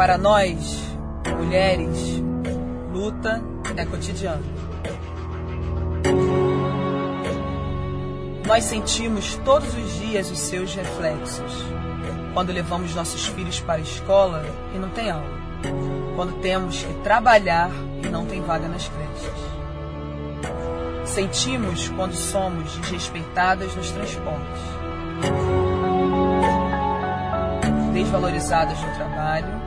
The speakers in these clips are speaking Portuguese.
Para nós, mulheres, luta é cotidiano. Nós sentimos todos os dias os seus reflexos. Quando levamos nossos filhos para a escola e não tem aula. Quando temos que trabalhar e não tem vaga nas creches. Sentimos quando somos desrespeitadas nos transportes. Desvalorizadas no trabalho.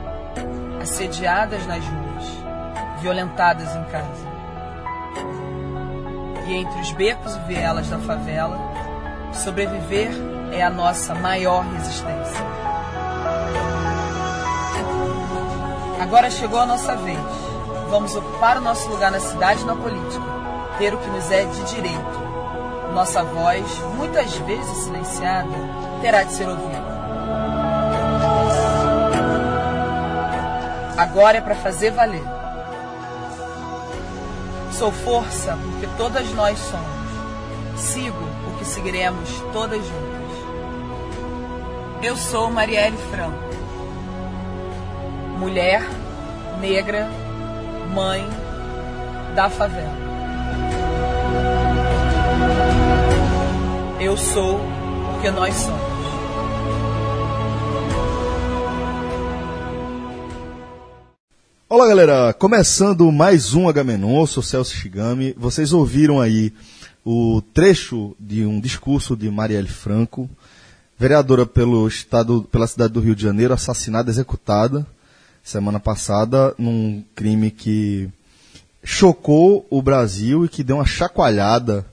Assediadas nas ruas. Violentadas em casa. E entre os becos e vielas da favela, sobreviver é a nossa maior resistência. Agora chegou a nossa vez. Vamos ocupar o nosso lugar na cidade e na política, ter o que nos é de direito. Nossa voz, muitas vezes silenciada, terá de ser ouvida. Agora é para fazer valer. Sou força porque todas nós somos. Sigo porque seguiremos todas juntas. Eu sou Marielle Franco. Mulher, negra, mãe da favela. Eu sou porque nós somos. Olá galera, começando mais um Agamenon, sou Celso Shigami. Vocês ouviram aí o trecho de um discurso de Marielle Franco, vereadora pelo estado, pela cidade do Rio de Janeiro, assassinada, executada semana passada num crime que chocou o Brasil e que deu uma chacoalhada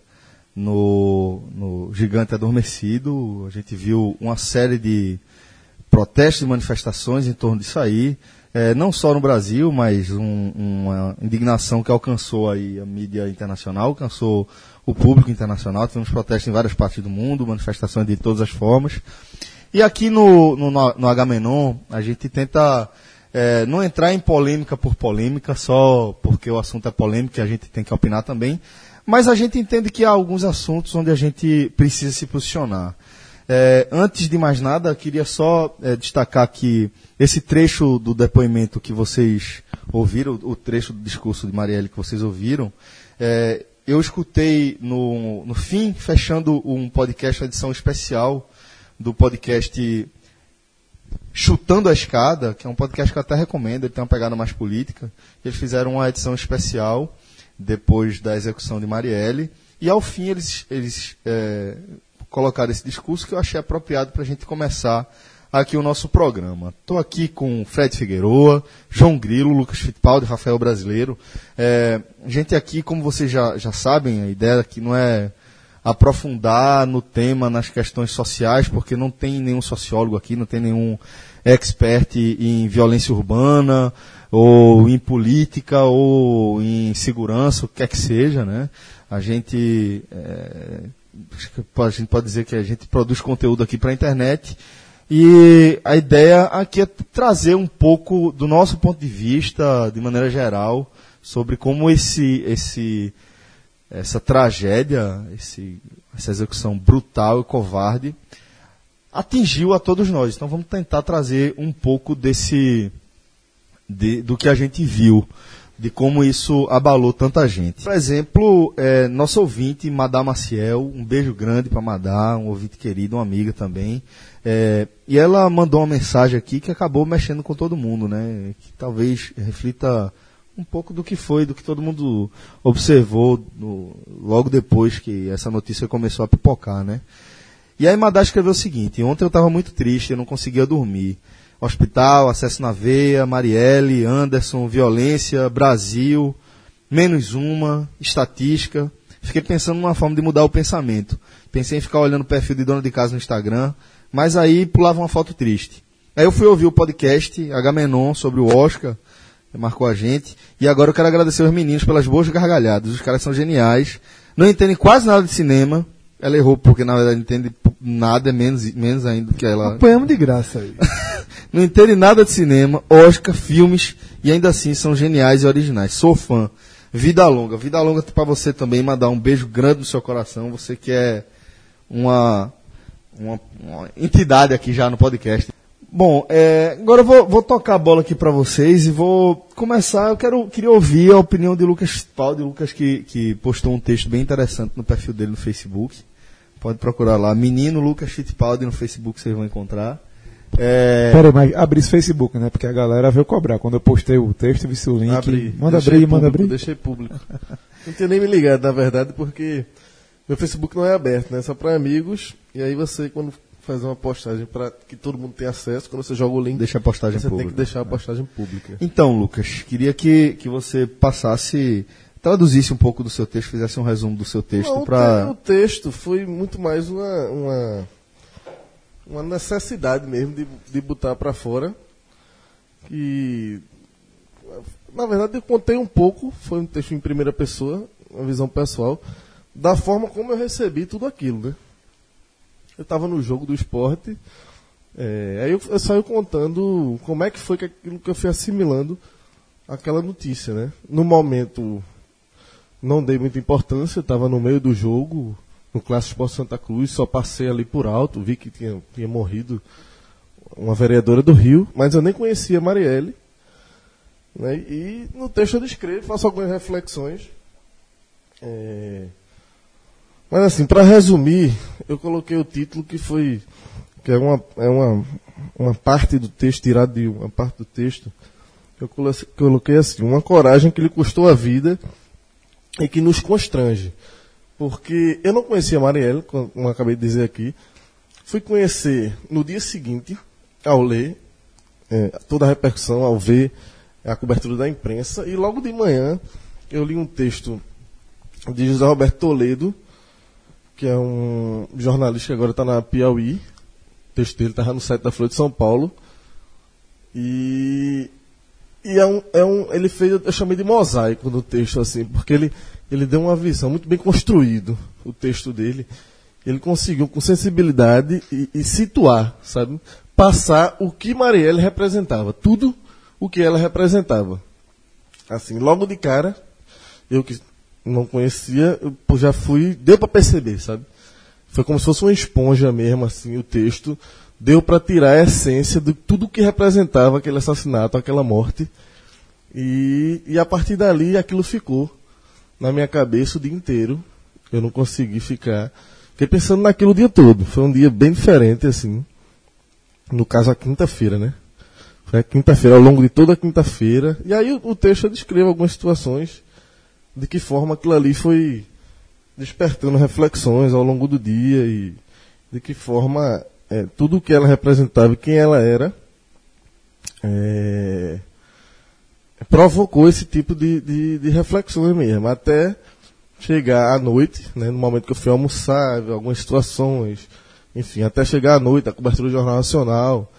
no, no gigante adormecido. A gente viu uma série de protestos e manifestações em torno disso aí é, não só no Brasil, mas um, uma indignação que alcançou aí a mídia internacional, alcançou o público internacional. Tivemos protestos em várias partes do mundo, manifestações de todas as formas. E aqui no, no, no Agamenon, a gente tenta é, não entrar em polêmica por polêmica, só porque o assunto é polêmico e a gente tem que opinar também, mas a gente entende que há alguns assuntos onde a gente precisa se posicionar. É, antes de mais nada, queria só é, destacar que esse trecho do depoimento que vocês ouviram, o trecho do discurso de Marielle que vocês ouviram, é, eu escutei no, no fim, fechando um podcast, uma edição especial do podcast Chutando a Escada, que é um podcast que eu até recomendo, ele tem uma pegada mais política. Eles fizeram uma edição especial depois da execução de Marielle. E ao fim eles, eles é, colocar esse discurso que eu achei apropriado para a gente começar aqui o nosso programa. Estou aqui com Fred Figueroa, João Grilo, Lucas Fittipaldi, Rafael Brasileiro. É, gente aqui, como vocês já, já sabem, a ideia aqui não é aprofundar no tema, nas questões sociais, porque não tem nenhum sociólogo aqui, não tem nenhum expert em violência urbana, ou em política, ou em segurança, o que quer que seja, né? A gente é, a gente pode dizer que a gente produz conteúdo aqui para a internet e a ideia aqui é trazer um pouco do nosso ponto de vista, de maneira geral, sobre como esse, esse, essa tragédia, esse, essa execução brutal e covarde atingiu a todos nós. Então vamos tentar trazer um pouco desse de, do que a gente viu de como isso abalou tanta gente. Por exemplo, é, nosso ouvinte, Madá Maciel, um beijo grande para Madá, um ouvinte querido, uma amiga também. É, e ela mandou uma mensagem aqui que acabou mexendo com todo mundo, né? Que talvez reflita um pouco do que foi, do que todo mundo observou no, logo depois que essa notícia começou a pipocar, né? E aí Madá escreveu o seguinte: ontem eu estava muito triste, eu não conseguia dormir. Hospital, Acesso na Veia, Marielle, Anderson, Violência, Brasil, menos uma, estatística. Fiquei pensando numa forma de mudar o pensamento. Pensei em ficar olhando o perfil de dona de casa no Instagram, mas aí pulava uma foto triste. Aí eu fui ouvir o podcast Agamenon sobre o Oscar, que marcou a gente, e agora eu quero agradecer os meninos pelas boas gargalhadas. Os caras são geniais, não entendem quase nada de cinema. Ela errou porque na verdade entende nada, menos, menos ainda do que ela. Apanhamos de graça aí. não entende nada de cinema, Oscar, filmes, e ainda assim são geniais e originais. Sou fã. Vida longa. Vida longa para você também, mandar um beijo grande no seu coração. Você que é uma, uma, uma entidade aqui já no podcast. Bom, é, agora eu vou, vou, tocar a bola aqui para vocês e vou começar. Eu quero, queria ouvir a opinião de Lucas Fittipaldi, Lucas que, que postou um texto bem interessante no perfil dele no Facebook. Pode procurar lá, Menino Lucas Fittipaldi no Facebook, vocês vão encontrar. É... Peraí, mas abri esse Facebook, né? Porque a galera veio cobrar. Quando eu postei o texto, vi o link. Abri. Manda abrir, público, manda abrir. Deixei público. não tinha nem me ligado, na verdade, porque meu Facebook não é aberto, né? É só para amigos. E aí você, quando fazer uma postagem para que todo mundo tenha acesso. Quando você joga o link, deixa a postagem você pública. tem que deixar a postagem pública. Então, Lucas, queria que, que você passasse, traduzisse um pouco do seu texto, fizesse um resumo do seu texto para. O texto foi muito mais uma, uma, uma necessidade mesmo de, de botar para fora. E na verdade eu contei um pouco, foi um texto em primeira pessoa, uma visão pessoal, da forma como eu recebi tudo aquilo, né? eu estava no jogo do esporte, é, aí eu, eu saio contando como é que foi que aquilo que eu fui assimilando aquela notícia, né? No momento não dei muita importância, estava no meio do jogo, no Clássico Esporte Santa Cruz, só passei ali por alto, vi que tinha, tinha morrido uma vereadora do Rio, mas eu nem conhecia Marielle. Né? E no texto eu descrevo, faço algumas reflexões. É, mas assim, para resumir, eu coloquei o título que foi que é uma, é uma, uma parte do texto, tirado de uma parte do texto, eu coloquei assim, uma coragem que lhe custou a vida e que nos constrange. Porque eu não conhecia a Marielle, como acabei de dizer aqui, fui conhecer no dia seguinte, ao ler é, toda a repercussão, ao ver a cobertura da imprensa, e logo de manhã eu li um texto de José Roberto Toledo, que é um jornalista que agora está na Piauí. O texto dele estava no site da Folha de São Paulo. E, e é um, é um, ele fez, eu chamei de mosaico no texto, assim, porque ele, ele deu uma visão muito bem construído, o texto dele. Ele conseguiu, com sensibilidade, e, e situar, sabe? Passar o que Marielle representava. Tudo o que ela representava. Assim, logo de cara, eu que não conhecia, eu já fui, deu para perceber, sabe? Foi como se fosse uma esponja mesmo, assim, o texto. Deu para tirar a essência de tudo que representava aquele assassinato, aquela morte. E, e a partir dali aquilo ficou na minha cabeça o dia inteiro. Eu não consegui ficar. Fiquei pensando naquilo o dia todo. Foi um dia bem diferente, assim. No caso, a quinta-feira, né? Foi a quinta-feira, ao longo de toda a quinta-feira. E aí o, o texto descreve algumas situações de que forma aquilo ali foi despertando reflexões ao longo do dia e de que forma é, tudo o que ela representava e quem ela era é, provocou esse tipo de, de, de, reflexões mesmo, até chegar à noite, né, no momento que eu fui almoçar, algumas situações, enfim, até chegar à noite, a cobertura do Jornal Nacional,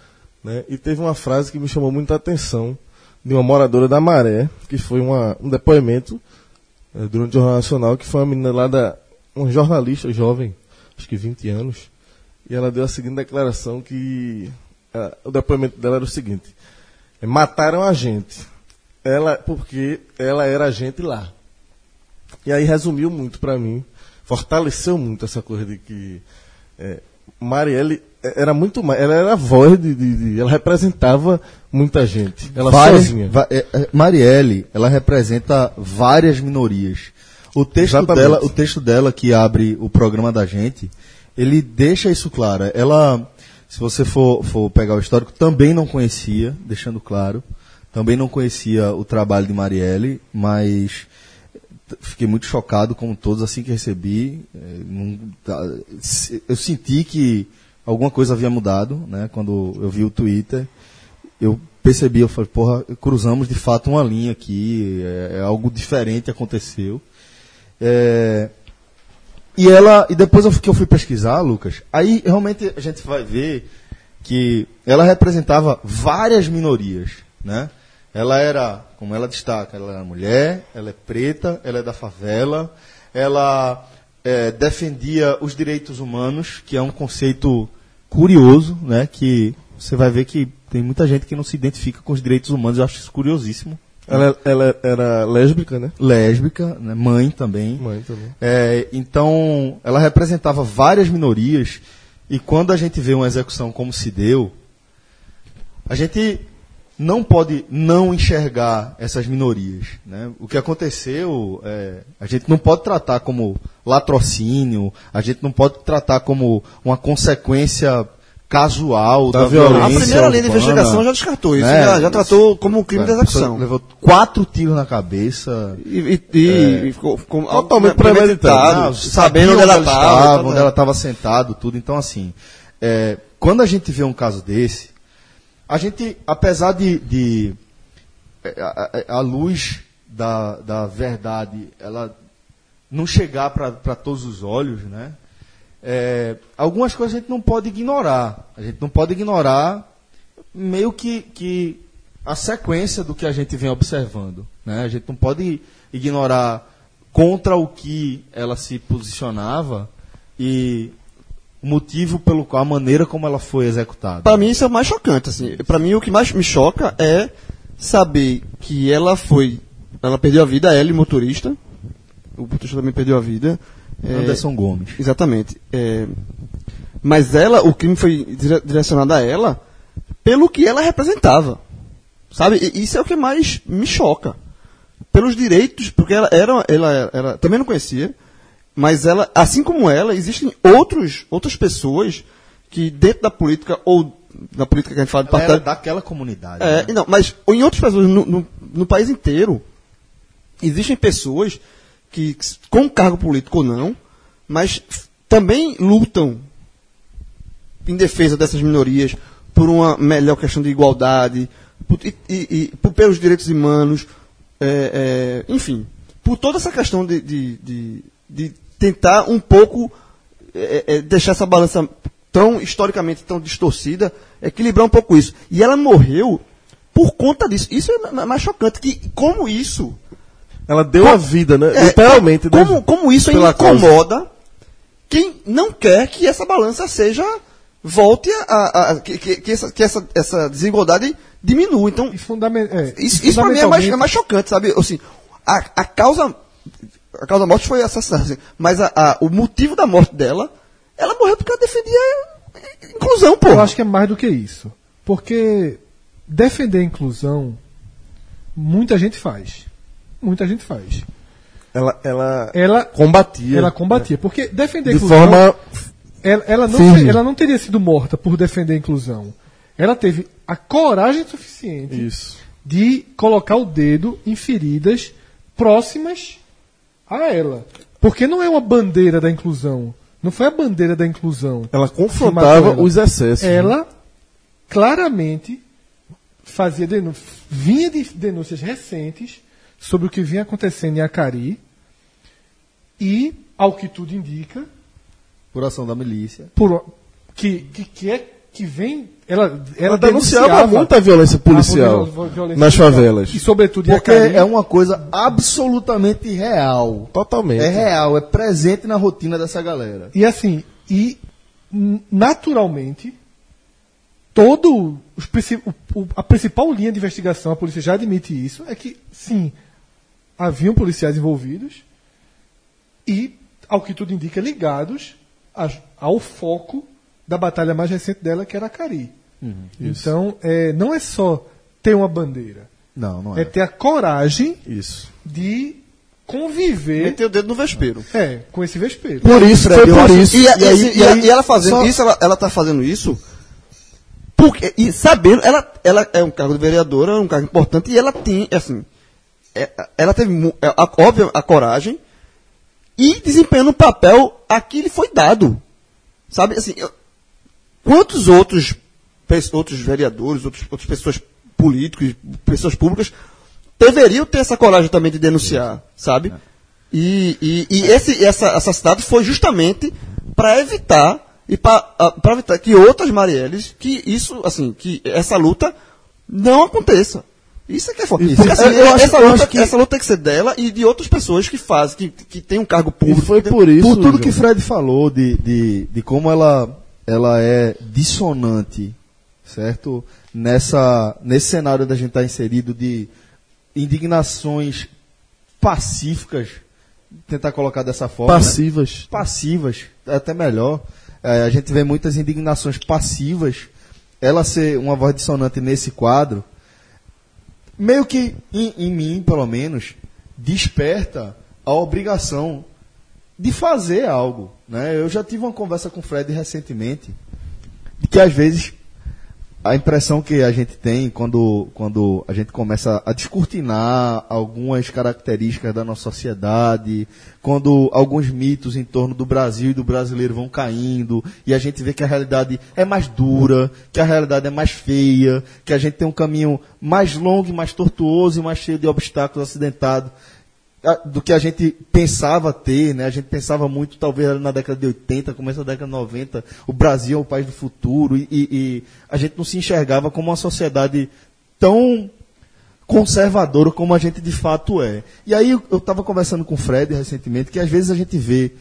né, e teve uma frase que me chamou muita atenção, de uma moradora da Maré, que foi uma, um depoimento é, durante o Jornal Nacional, que foi uma menina lá da. uma jornalista jovem, acho que 20 anos, e ela deu a seguinte declaração que. O depoimento dela era o seguinte: é, mataram a gente. Ela, porque ela era a gente lá. E aí resumiu muito para mim, fortaleceu muito essa coisa de que é, Marielle era muito mais. Ela era a voz de, de, de, Ela representava muita gente. Ela várias, sozinha. Va, é, é, Marielle, ela representa várias minorias. O texto, dela, o texto dela que abre o programa da gente, ele deixa isso claro. Ela, se você for, for pegar o histórico, também não conhecia, deixando claro. Também não conhecia o trabalho de Marielle, mas fiquei muito chocado, como todos, assim que recebi. É, tá, eu senti que alguma coisa havia mudado, né? Quando eu vi o Twitter, eu percebi, eu falei, porra, cruzamos de fato uma linha aqui, é, é algo diferente aconteceu. É, e ela, e depois que eu fui pesquisar, Lucas, aí realmente a gente vai ver que ela representava várias minorias, né? Ela era, como ela destaca, ela era mulher, ela é preta, ela é da favela, ela é, defendia os direitos humanos, que é um conceito curioso, né? Que você vai ver que tem muita gente que não se identifica com os direitos humanos. Eu acho isso curiosíssimo. Ela, ela era lésbica, né? Lésbica, né? mãe também. Mãe também. É, então, ela representava várias minorias. E quando a gente vê uma execução como se deu, a gente não pode não enxergar essas minorias. Né? O que aconteceu, é, a gente não pode tratar como latrocínio, a gente não pode tratar como uma consequência casual da, da violência. A primeira linha de investigação já descartou isso, né? já, já, tratou como um crime é, de execução. Levou quatro tiros na cabeça. E, e, e é, ficou com, totalmente premeditado, sabendo onde ela estava, onde ela estava sentado, tudo. Então, assim, é, quando a gente vê um caso desse, a gente, apesar de, de é, a, a, luz da, da verdade, ela não chegar para todos os olhos, né? É, algumas coisas a gente não pode ignorar. A gente não pode ignorar meio que, que a sequência do que a gente vem observando. Né? A gente não pode ignorar contra o que ela se posicionava e o motivo pelo qual, a maneira como ela foi executada. Para mim isso é o mais chocante, assim. Para mim o que mais me choca é saber que ela foi, ela perdeu a vida, ela e o motorista. O motorista também perdeu a vida. É, Anderson Gomes. Exatamente. É, mas ela, o crime foi direcionado a ela pelo que ela representava. Sabe? E isso é o que mais me choca. Pelos direitos, porque ela era, ela, ela também não conhecia, mas ela, assim como ela, existem outros, outras pessoas que dentro da política, ou na política que a gente fala de partido. daquela comunidade. É, né? não, mas em outras pessoas, no, no, no, país inteiro, existem pessoas que, com cargo político ou não, mas também lutam em defesa dessas minorias por uma melhor questão de igualdade, por, e, e, por, pelos direitos humanos, é, é, enfim, por toda essa questão de, de, de, de tentar um pouco é, é, deixar essa balança tão historicamente tão distorcida, equilibrar um pouco isso. E ela morreu por conta disso. Isso é mais chocante que como isso. Ela deu como, a vida, né? É, Literalmente. Como, como isso incomoda causa. quem não quer que essa balança seja volte a, a, a que, que, essa, que essa, essa desigualdade diminua. Então, e é, isso, isso para mim é mais, é mais chocante, sabe? Assim, a, a causa a causa da morte foi assassinato, assim, mas a, a, o motivo da morte dela, ela morreu porque ela defendia inclusão, pô. Eu acho que é mais do que isso. Porque defender a inclusão, muita gente faz. Muita gente faz. Ela, ela, ela combatia. Ela combatia. Porque defender a inclusão. De forma. Ela, ela, não, ela não teria sido morta por defender a inclusão. Ela teve a coragem suficiente Isso. de colocar o dedo em feridas próximas a ela. Porque não é uma bandeira da inclusão. Não foi a bandeira da inclusão. Ela confrontava ela. os excessos. Né? Ela claramente fazia vinha de denúncias recentes sobre o que vinha acontecendo em Acari e, ao que tudo indica, por ação da milícia, por, que, que, que é que vem. Ela, ela, ela denunciava muita violência policial violência nas policial. favelas. E sobretudo Porque é uma coisa absolutamente real. Totalmente. É real, é presente na rotina dessa galera. E assim, e naturalmente, todo os, o, a principal linha de investigação, a polícia já admite isso, é que sim, haviam policiais envolvidos e, ao que tudo indica, ligados a, ao foco da batalha mais recente dela, que era a Cari. Uhum, então, é, não é só ter uma bandeira. Não, não é. É ter a coragem isso. de conviver. Meter o dedo no vespeiro. É, com esse vespeiro. Por isso, Fred, por isso. E, e, aí, e, aí, e, ela fazendo só... isso, ela, ela tá fazendo isso. Porque, e sabendo, ela, ela é um cargo de vereadora, é um cargo importante, e ela tem, assim, ela teve, é, a, óbvio, a coragem e desempenhando um papel a que lhe foi dado. Sabe, assim, eu, Quantos outros, outros vereadores, outros, outras pessoas políticos, pessoas públicas, deveriam ter essa coragem também de denunciar, sabe? E, e, e esse essa assassinato foi justamente para evitar e para evitar que outras Marielles, que isso, assim, que essa luta não aconteça. Isso é que é foda. Assim, eu essa, luta, que... essa luta tem que ser dela e de outras pessoas que fazem, que, que tem um cargo público. E foi por isso. Por tudo João. que Fred falou de, de, de como ela ela é dissonante, certo? Nessa, nesse cenário da gente estar tá inserido de indignações pacíficas, tentar colocar dessa forma. Passivas. Né? Passivas, é até melhor. É, a gente vê muitas indignações passivas ela ser uma voz dissonante nesse quadro, meio que em, em mim, pelo menos, desperta a obrigação de fazer algo. Né? Eu já tive uma conversa com o Fred recentemente, de que às vezes a impressão que a gente tem quando, quando a gente começa a descortinar algumas características da nossa sociedade, quando alguns mitos em torno do Brasil e do brasileiro vão caindo, e a gente vê que a realidade é mais dura, que a realidade é mais feia, que a gente tem um caminho mais longo, mais tortuoso e mais cheio de obstáculos acidentados do que a gente pensava ter, né? A gente pensava muito, talvez na década de 80, começo da década de 90, o Brasil é o país do futuro, e, e a gente não se enxergava como uma sociedade tão conservadora como a gente de fato é. E aí eu estava conversando com o Fred recentemente, que às vezes a gente vê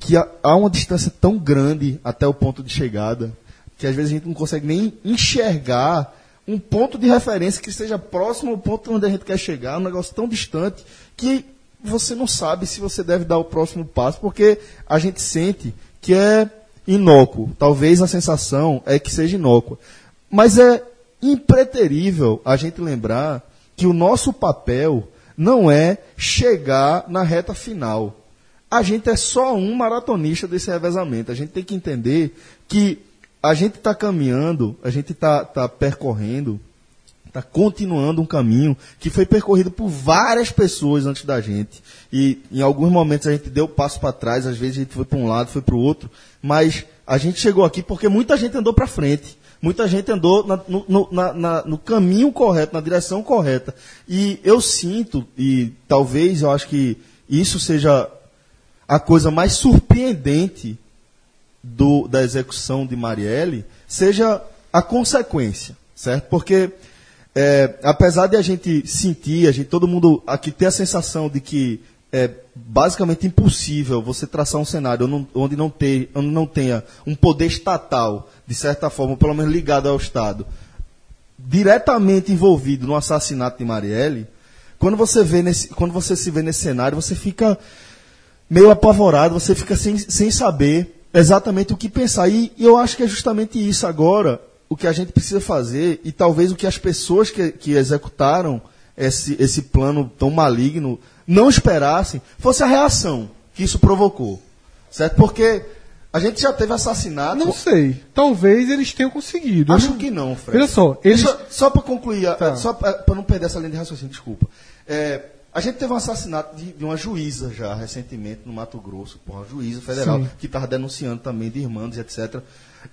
que há uma distância tão grande até o ponto de chegada, que às vezes a gente não consegue nem enxergar um ponto de referência que seja próximo ao ponto onde a gente quer chegar, um negócio tão distante que você não sabe se você deve dar o próximo passo, porque a gente sente que é inócuo. Talvez a sensação é que seja inócua. Mas é impreterível a gente lembrar que o nosso papel não é chegar na reta final. A gente é só um maratonista desse revezamento. A gente tem que entender que a gente está caminhando, a gente está tá percorrendo está continuando um caminho que foi percorrido por várias pessoas antes da gente. E em alguns momentos a gente deu passo para trás, às vezes a gente foi para um lado, foi para o outro, mas a gente chegou aqui porque muita gente andou para frente. Muita gente andou na, no, na, na, no caminho correto, na direção correta. E eu sinto, e talvez eu acho que isso seja a coisa mais surpreendente do, da execução de Marielle, seja a consequência, certo? Porque é, apesar de a gente sentir, a gente, todo mundo aqui ter a sensação de que é basicamente impossível você traçar um cenário onde não, ter, onde não tenha um poder estatal, de certa forma, pelo menos ligado ao Estado, diretamente envolvido no assassinato de Marielle, quando você, vê nesse, quando você se vê nesse cenário, você fica meio apavorado, você fica sem, sem saber exatamente o que pensar. E, e eu acho que é justamente isso agora o que a gente precisa fazer e talvez o que as pessoas que, que executaram esse, esse plano tão maligno não esperassem fosse a reação que isso provocou. Certo? Porque a gente já teve assassinato. Não sei. Talvez eles tenham conseguido. Acho não... que não, Fred. Olha só. Eles... Só, só para concluir, tá. só para não perder essa linha de raciocínio, desculpa. É, a gente teve um assassinato de, de, uma juíza já recentemente no Mato Grosso, por uma juíza federal, Sim. que estava denunciando também de irmãos, etc.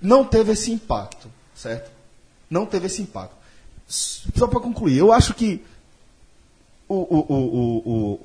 Não teve esse impacto certo? Não teve esse impacto. Só para concluir, eu acho que o, o,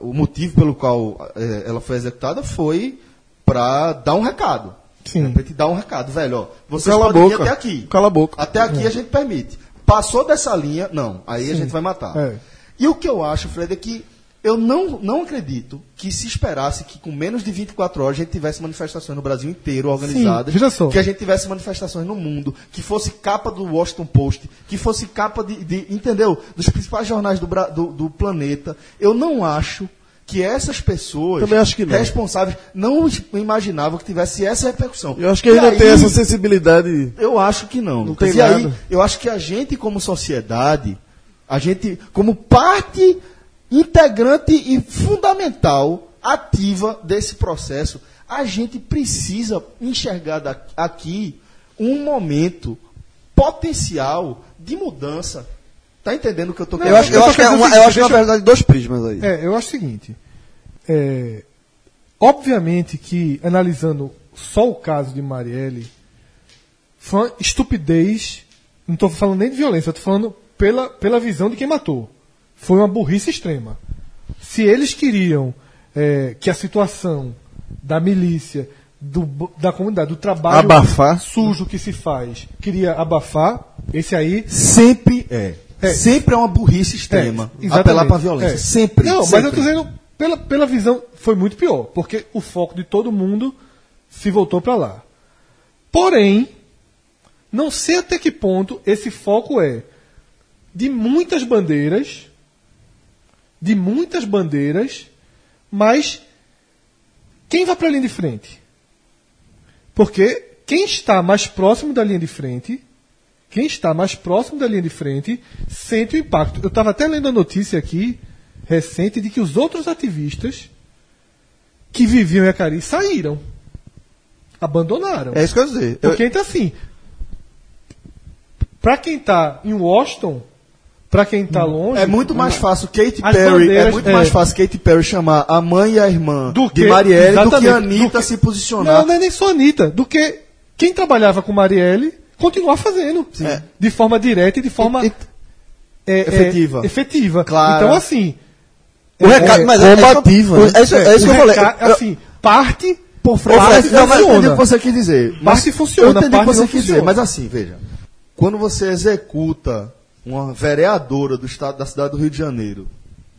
o, o, motivo pelo qual é, ela foi executada foi para dar um recado. Sim. Né? Para te dar um recado, velho. Ó, vocês Cala podem até aqui. Cala a boca. Até aqui é. a gente permite. Passou dessa linha, não. Aí Sim. a gente vai matar. É. E o que eu acho, Fred, é que eu não, não acredito que se esperasse que com menos de 24 horas a gente tivesse manifestações no Brasil inteiro organizadas, Sim, que a gente tivesse manifestações no mundo, que fosse capa do Washington Post, que fosse capa de, de entendeu, dos principais jornais do, do, do, planeta. Eu não acho que essas pessoas que não. responsáveis não imaginavam que tivesse essa repercussão. Eu acho que ainda tem essa sensibilidade. Eu acho que não. Não tem e nada. aí, eu acho que a gente como sociedade, a gente como parte integrante e fundamental, ativa desse processo. A gente precisa enxergar aqui um momento potencial de mudança. Tá entendendo o que eu estou querendo dizer? Eu acho, que é uma, eu acho que é, na verdade, dois prismas aí. É, eu acho o seguinte. É, obviamente que, analisando só o caso de Marielle, foi uma estupidez. Não estou falando nem de violência, estou falando pela, pela visão de quem matou foi uma burrice extrema. Se eles queriam é, que a situação da milícia, do, da comunidade, do trabalho abafar. sujo que se faz, queria abafar, esse aí. Sempre é. é. Sempre é uma burrice extrema. É, apelar para a violência. É. Sempre. Não, sempre. mas eu estou dizendo, pela, pela visão, foi muito pior. Porque o foco de todo mundo se voltou para lá. Porém, não sei até que ponto esse foco é de muitas bandeiras de muitas bandeiras, mas quem vai para a linha de frente? Porque quem está mais próximo da linha de frente quem está mais próximo da linha de frente sente o impacto. Eu estava até lendo a notícia aqui, recente, de que os outros ativistas que viviam em Acari saíram. Abandonaram. É isso que eu ia dizer. Eu- Porque então assim, para quem está em Washington, para quem está longe, É muito mais fácil Katy As Perry, é muito é. mais fácil Katy Perry chamar a mãe e a irmã Do de que- Marielle do que a Anitta do que- se posicionar. Não, não é nem só Anitta, do que quem trabalhava com Marielle continuar fazendo. É. De forma direta e de forma E- e- é, é, Efetiva. efetiva. Clara. Então, assim. O recado, mas é, combativa, é, né? isso- é isso, é isso que eu falei. assim, parte por Fred, parte não, mas eu entendi o funciona. que você quis dizer. Mas Parte funciona, Eu entendi o que você quis dizer, funciona. mas assim, veja. Quando você executa uma vereadora do estado da cidade do Rio de Janeiro,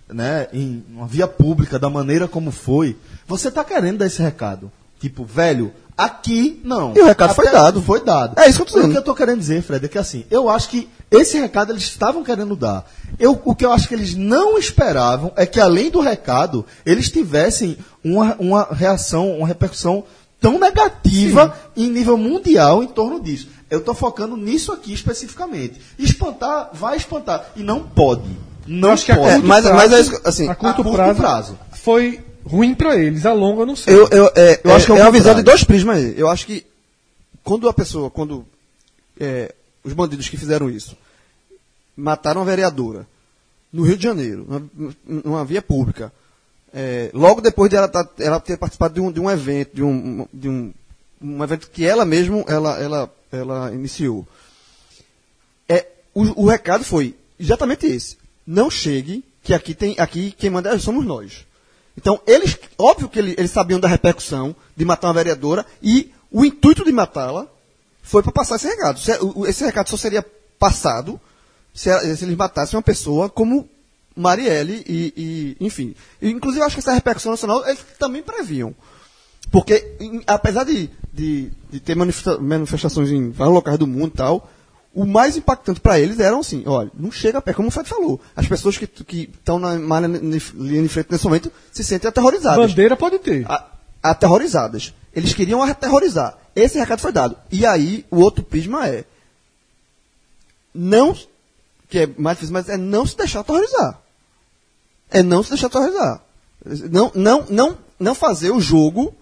né, em uma via pública da maneira como foi, você está querendo dar esse recado. Tipo, velho, aqui não. E o recado foi dado. Foi dado. É isso que eu tô O dizendo. que eu tô querendo dizer, Fred, é que assim, eu acho que esse recado eles estavam querendo dar. Eu, o que eu acho que eles não esperavam é que, além do recado, eles tivessem uma, uma reação, uma repercussão tão negativa em nível mundial em torno disso. Eu estou focando nisso aqui especificamente. Espantar, vai espantar. E não pode. Não acho que a pode. curto mas- prazo, mas é isso que- assim, a curto, a curto prazo, prazo. foi ruim para eles. A longa eu não sei. Eu, eu, é, Eu acho que é o é uma visão de dois prismas aí. Eu acho que quando a pessoa, quando é, os bandidos que fizeram isso mataram a vereadora no Rio de Janeiro, numa, numa via pública, é, logo depois de ela, tá- ela ter participado de um, de um evento, de um, de um, um evento que ela mesmo ela, ela, ela iniciou. É, o, o recado foi exatamente esse. Não chegue, que aqui tem aqui quem manda somos nós. Então, eles, óbvio que ele- eles sabiam da repercussão de matar uma vereadora e o intuito de matá-la foi para passar esse recado. O- Esse recado só seria passado se eles matassem uma pessoa como Marielle e, e, enfim. Inclusive, eu acho que essa repercussão nacional eles também previam. Porque, em- apesar de, de, de ter manifesta- manifestações em vários locais do mundo e tal, o mais impactante para eles eram assim, olha, não chega a pé, como o Fred falou. As pessoas que estão na linha de frente nesse momento se sentem aterrorizadas. Bandeira pode ter. A- aterrorizadas. Eles queriam aterrorizar. Esse recado foi dado. E aí, o outro prisma é não, que é mais difícil, mas é não se deixar aterrorizar. É não se deixar aterrorizar. Não, não, não, não fazer o jogo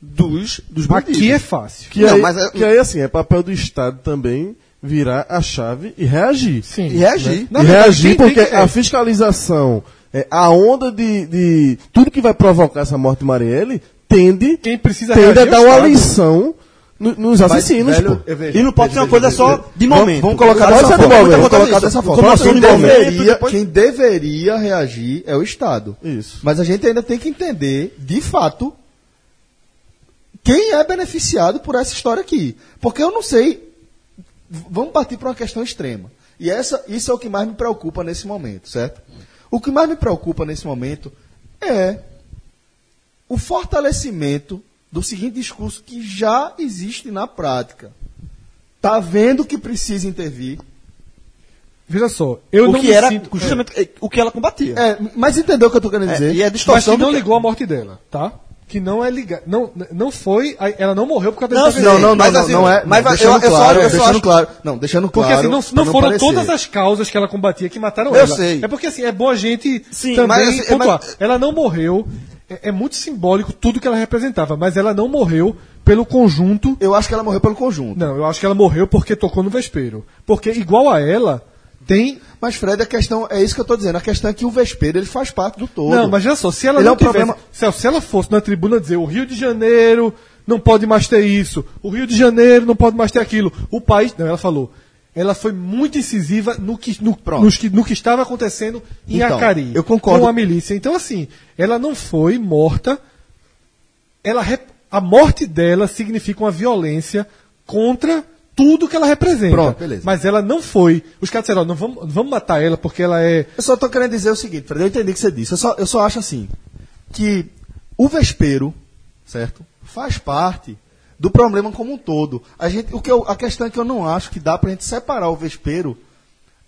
dos, dos bandidos. Aqui é fácil. Que, Não, aí, mas é- que aí, assim, é papel do Estado também virar a chave e reagir. Sim. E reagir. Na e reagir porque que- a fiscalização, é, a onda de, de tudo que vai provocar essa morte de Marielle tende, Quem precisa tende a é dar uma lição nos assassinos. velho, vejo- E não pode ser uma coisa só de momento. Vamos colocar dessa de forma. Vamos colocar dessa forma. assim, Quem de momento? deveria, Depois- quem deveria reagir é o Estado. Isso. Mas a gente ainda tem que entender, de fato, quem é beneficiado por essa história aqui. Porque eu não sei. Vamos partir para uma questão extrema. E essa, isso é o que mais me preocupa nesse momento, certo? O que mais me preocupa nesse momento é o fortalecimento do seguinte discurso que já existe na prática. Tá vendo que precisa intervir. Veja só, eu o não que era sinto... justamente é, o que ela combatia. É, mas entendeu o que eu tô querendo É, dizer? e é Mas distorção que do não que- ligou a morte dela, tá? Que não é ligado. Não, não foi. Ela não morreu por causa Não, dessa Não, não, não, Mas não, assim, não é. mas deixando eu- eu só- claro, eu só deixando acho- claro. Não, deixando Porque claro. assim, não, não foram parecer. todas as causas que ela combatia que mataram Eu ela. sei. É porque assim, é bom a gente Sim, também mas, assim, pontuar. mas- Ela não morreu. É, é muito simbólico tudo que ela representava, mas ela não morreu pelo conjunto. Eu acho que ela morreu pelo conjunto. Não, eu acho que ela morreu porque tocou no vespeiro. Porque igual a ela, tem. Mas, Fred, a questão é isso que eu tô dizendo. A questão é que o vespeiro ele faz parte do todo. Não, mas olha só, se ela Ele não é um tivesse, problema- se, se ela fosse na tribuna dizer o Rio de Janeiro não pode mais ter isso, o Rio de Janeiro não pode mais ter aquilo, o país. Não, ela falou. Ela foi muito incisiva no que, no, que, no que estava acontecendo em Então, Acari. eu concordo. Com a milícia. Então, assim, ela não foi morta. Ela, a morte dela significa uma violência contra tudo que ela representa. Pronto, beleza. Mas ela não foi. Os caras disseram, ó, não vamos, não vamos matar ela porque ela é. Eu só tô querendo dizer o seguinte, Fred, eu entendi o que você disse. Eu só, eu só acho assim, que o vespeiro, certo? Faz parte do problema como um todo. A, gente, o que eu, a questão é que eu não acho que dá pra gente separar o vespeiro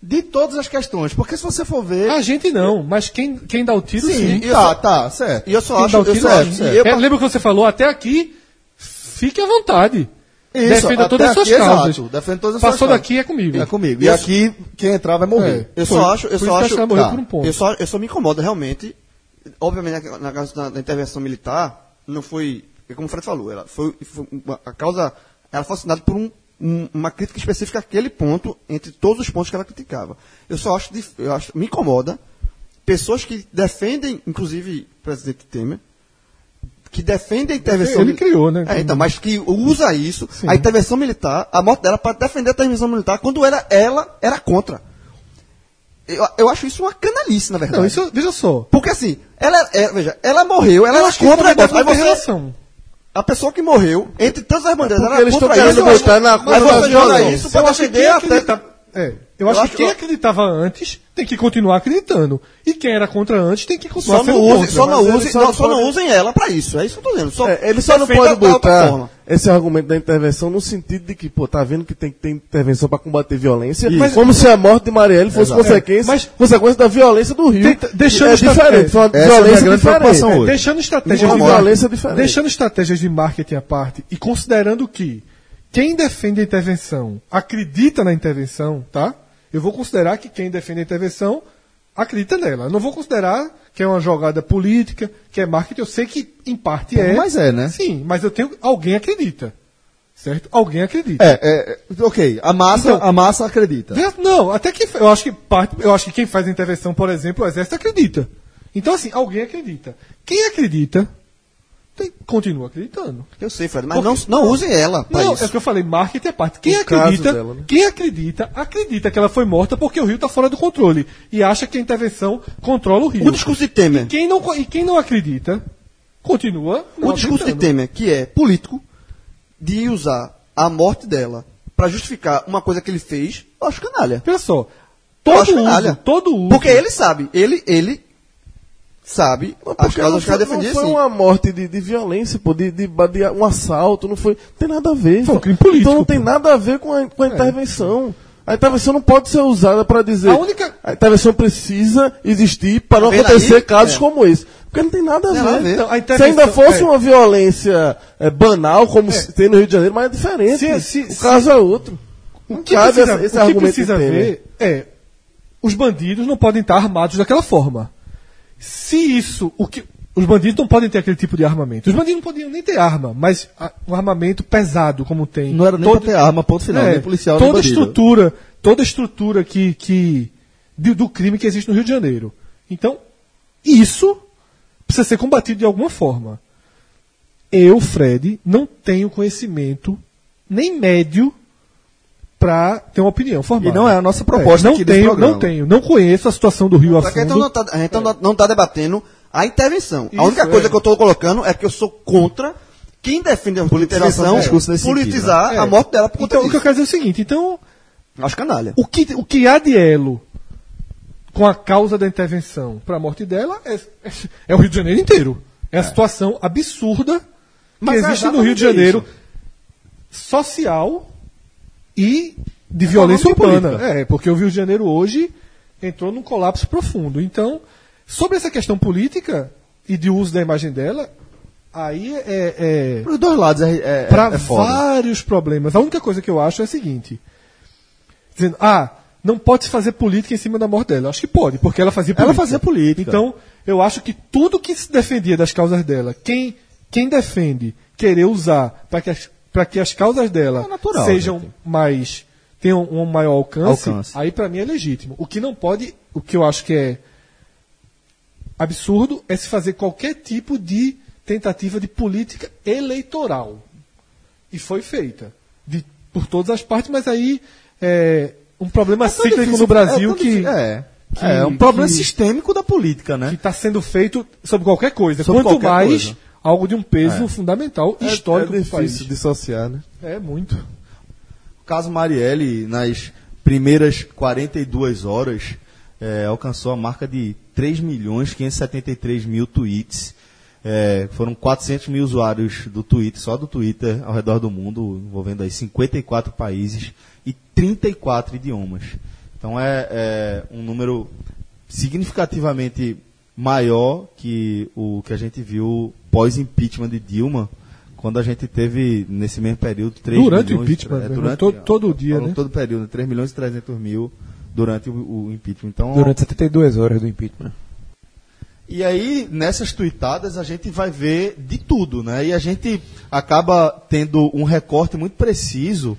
de todas as questões. Porque se você for ver. A gente não, mas quem, quem dá o tiro, sim. sim, tá, só- tá, certo. E eu só Quem acho, dá o eu tiro, é. eu- É, lembra que você falou até aqui? Fique à vontade. defenda até todas as suas aqui, causas. exato, defenda todas as Passou suas daqui é comigo. É comigo. E aqui, quem entrar vai morrer. Eu Foi. só acho, eu isso só que acho, tá. por um ponto. eu só, eu só me incomoda realmente. Obviamente, na, na, da intervenção militar, não foi, é como o Fred falou, ela foi, foi uma- a causa, ela foi assinada por um, um- uma crítica específica àquele ponto, entre todos os pontos que ela criticava. Eu só acho, eu acho, me incomoda pessoas que defendem, inclusive o presidente Temer, que defendem a intervenção Ele criou, né? É, então, mas que usa isso, a intervenção militar, a morte dela para defender a intervenção militar, quando era, ela era contra. Eu, eu acho isso uma canalice, na verdade. Não, isso, veja só. Porque assim, ela, é, veja, ela morreu, ela Eu era contra negócio. Aí você, relação. A pessoa que morreu, entre tantas as bandeiras, porque era eles estão querendo botar na Aí conta você joga isso para Eu acho que defender quem a acredita- É, eu, acho, que quem que- acreditava antes tem que continuar acreditando. E quem era contra antes tem que continuar Só sendo use, contra. só não, use, só não, só não usem ela para isso. É isso que eu tô dizendo. Só É, ele só não pode botar esse argumento da intervenção no sentido de que, pô, tá vendo que tem que ter intervenção para combater violência, Mas- como se a morte de Marielle fosse consequência, Mas- consequência da violência do Rio. Tenta- deixando é diferente, é, foi uma essa é a minha violência grande diferente. É, hoje. deixando estratégias de violência marketing, diferente. deixando estratégias de marketing à parte e considerando que quem defende a intervenção acredita na intervenção, tá? Eu vou considerar que quem defende a intervenção acredita nela. Eu não vou considerar que é uma jogada política, que é marketing. Eu sei que em parte é. Mas é, né? Sim, mas eu tenho alguém acredita, certo? Alguém acredita. É, é, é, ok. A massa, Então- a massa acredita. Vê- Não, até que eu acho que parte, eu acho que quem faz a intervenção, por exemplo, o exército acredita. Então assim, alguém acredita. Quem acredita tem- continua acreditando. Eu sei, Fred, mas não, não usem ela Não, isso. é o que eu falei, marketing é parte. Quem acredita, dela, né? quem acredita, acredita que ela foi morta porque o Rio está fora do controle e acha que a intervenção controla o Rio. O discurso de Temer. Quem não, e quem não acredita, continua. não O discurso de acreditando. Temer, que é político, de usar a morte dela para justificar uma coisa que ele fez, eu acho canalha. Olha só, todo uso, todo uso. Porque ele sabe, ele, ele sabe as causas que não ela foi, não defendia foi sim. uma morte de, de violência, pô, de, de, de um assalto, não foi. Tem nada a ver. Foi um crime político, Então não tem pô. nada a ver com a, com a intervenção. A intervenção não pode ser usada para dizer. A única- A intervenção precisa existir para não Vendo acontecer aí? casos É. como esse. Porque não tem nada a Tem ver. a ver. Então, a Se ainda fosse é. uma violência é, banal, como se tem no Rio de Janeiro, mas é diferente. Se- se- o se- caso é outro. O que cabe precisa, esse- esse o que argumento precisa Temer. ver é os bandidos não podem estar armados daquela forma. Se isso, o que os bandidos não podem ter aquele tipo de armamento. Os bandidos não podiam nem ter arma, mas a- um armamento pesado como tem. Não era nem todo, pra ter arma, ponto final, é, nem policial, nem toda bandido. estrutura, toda estrutura que, que de- do crime que existe no Rio de Janeiro. Então, isso precisa ser combatido de alguma forma. Eu, Fred, não tenho conhecimento nem médio para ter uma opinião formada. E não é a nossa proposta não aqui desse tenho, programa. não tenho, não conheço a situação do Rio a Só que a gente fundo. não tá, a gente não- não está debatendo a intervenção. Isso, a única coisa é. que eu estou colocando é que eu sou contra quem defende a é, nesse politizar sentido, né? a É. morte dela por conta Então, o que eu disso. quero dizer é o seguinte, então, Acho canalha. o que, o que há de elo com a causa da intervenção para a morte dela é, é- é o Rio de Janeiro inteiro. É a situação absurda que Mas é existe no Rio de Janeiro, social e de violência Econômica e urbana. política. É, porque o Rio de Janeiro hoje entrou num colapso profundo. Então, sobre essa questão política e de uso da imagem dela, aí é- é, Para os dois lados é, é, para é vários problemas. A única coisa que eu acho é a seguinte: dizendo, ah, não pode se fazer política em cima da morte dela. Acho que pode, porque ela fazia Ela política. fazia política. Então, eu acho que tudo que se defendia das causas dela, quem, quem defende querer usar para que, as- pra que as causas dela É natural, sejam gente. mais. tenham um maior alcance, Alcance. aí para mim é legítimo. O que não pode, o que eu acho que é absurdo é se fazer qualquer tipo de tentativa de política eleitoral. E foi feita. De, por todas as partes, mas aí é um problema É cíclico difícil- no Brasil é tão que é, que- é um problema que- sistêmico da política, né? está sendo feito sobre qualquer coisa. Sobre Quanto qualquer mais coisa. Algo de um peso fundamental É- histórico é difícil país. dissociar, né? É muito. O caso Marielle, nas primeiras 42 horas, eh, alcançou a marca de 3 milhões 573 mil tweets. Eh, foram 400 mil usuários do Twitter, só do Twitter, ao redor do mundo, envolvendo aí 54 países e 34 idiomas. Então é, é um número significativamente maior que o que a gente viu pós-impeachment de Dilma, quando a gente teve, nesse mesmo período, 3 Durante o milhões... impeachment, é, né? durante, todo, todo dia, ao longo né? todo o período, 3 milhões e 300 mil durante o, o impeachment. Então, Durante 72 horas do impeachment. E aí, nessas tuitadas, a gente vai ver de tudo, né? E a gente acaba tendo um recorte muito preciso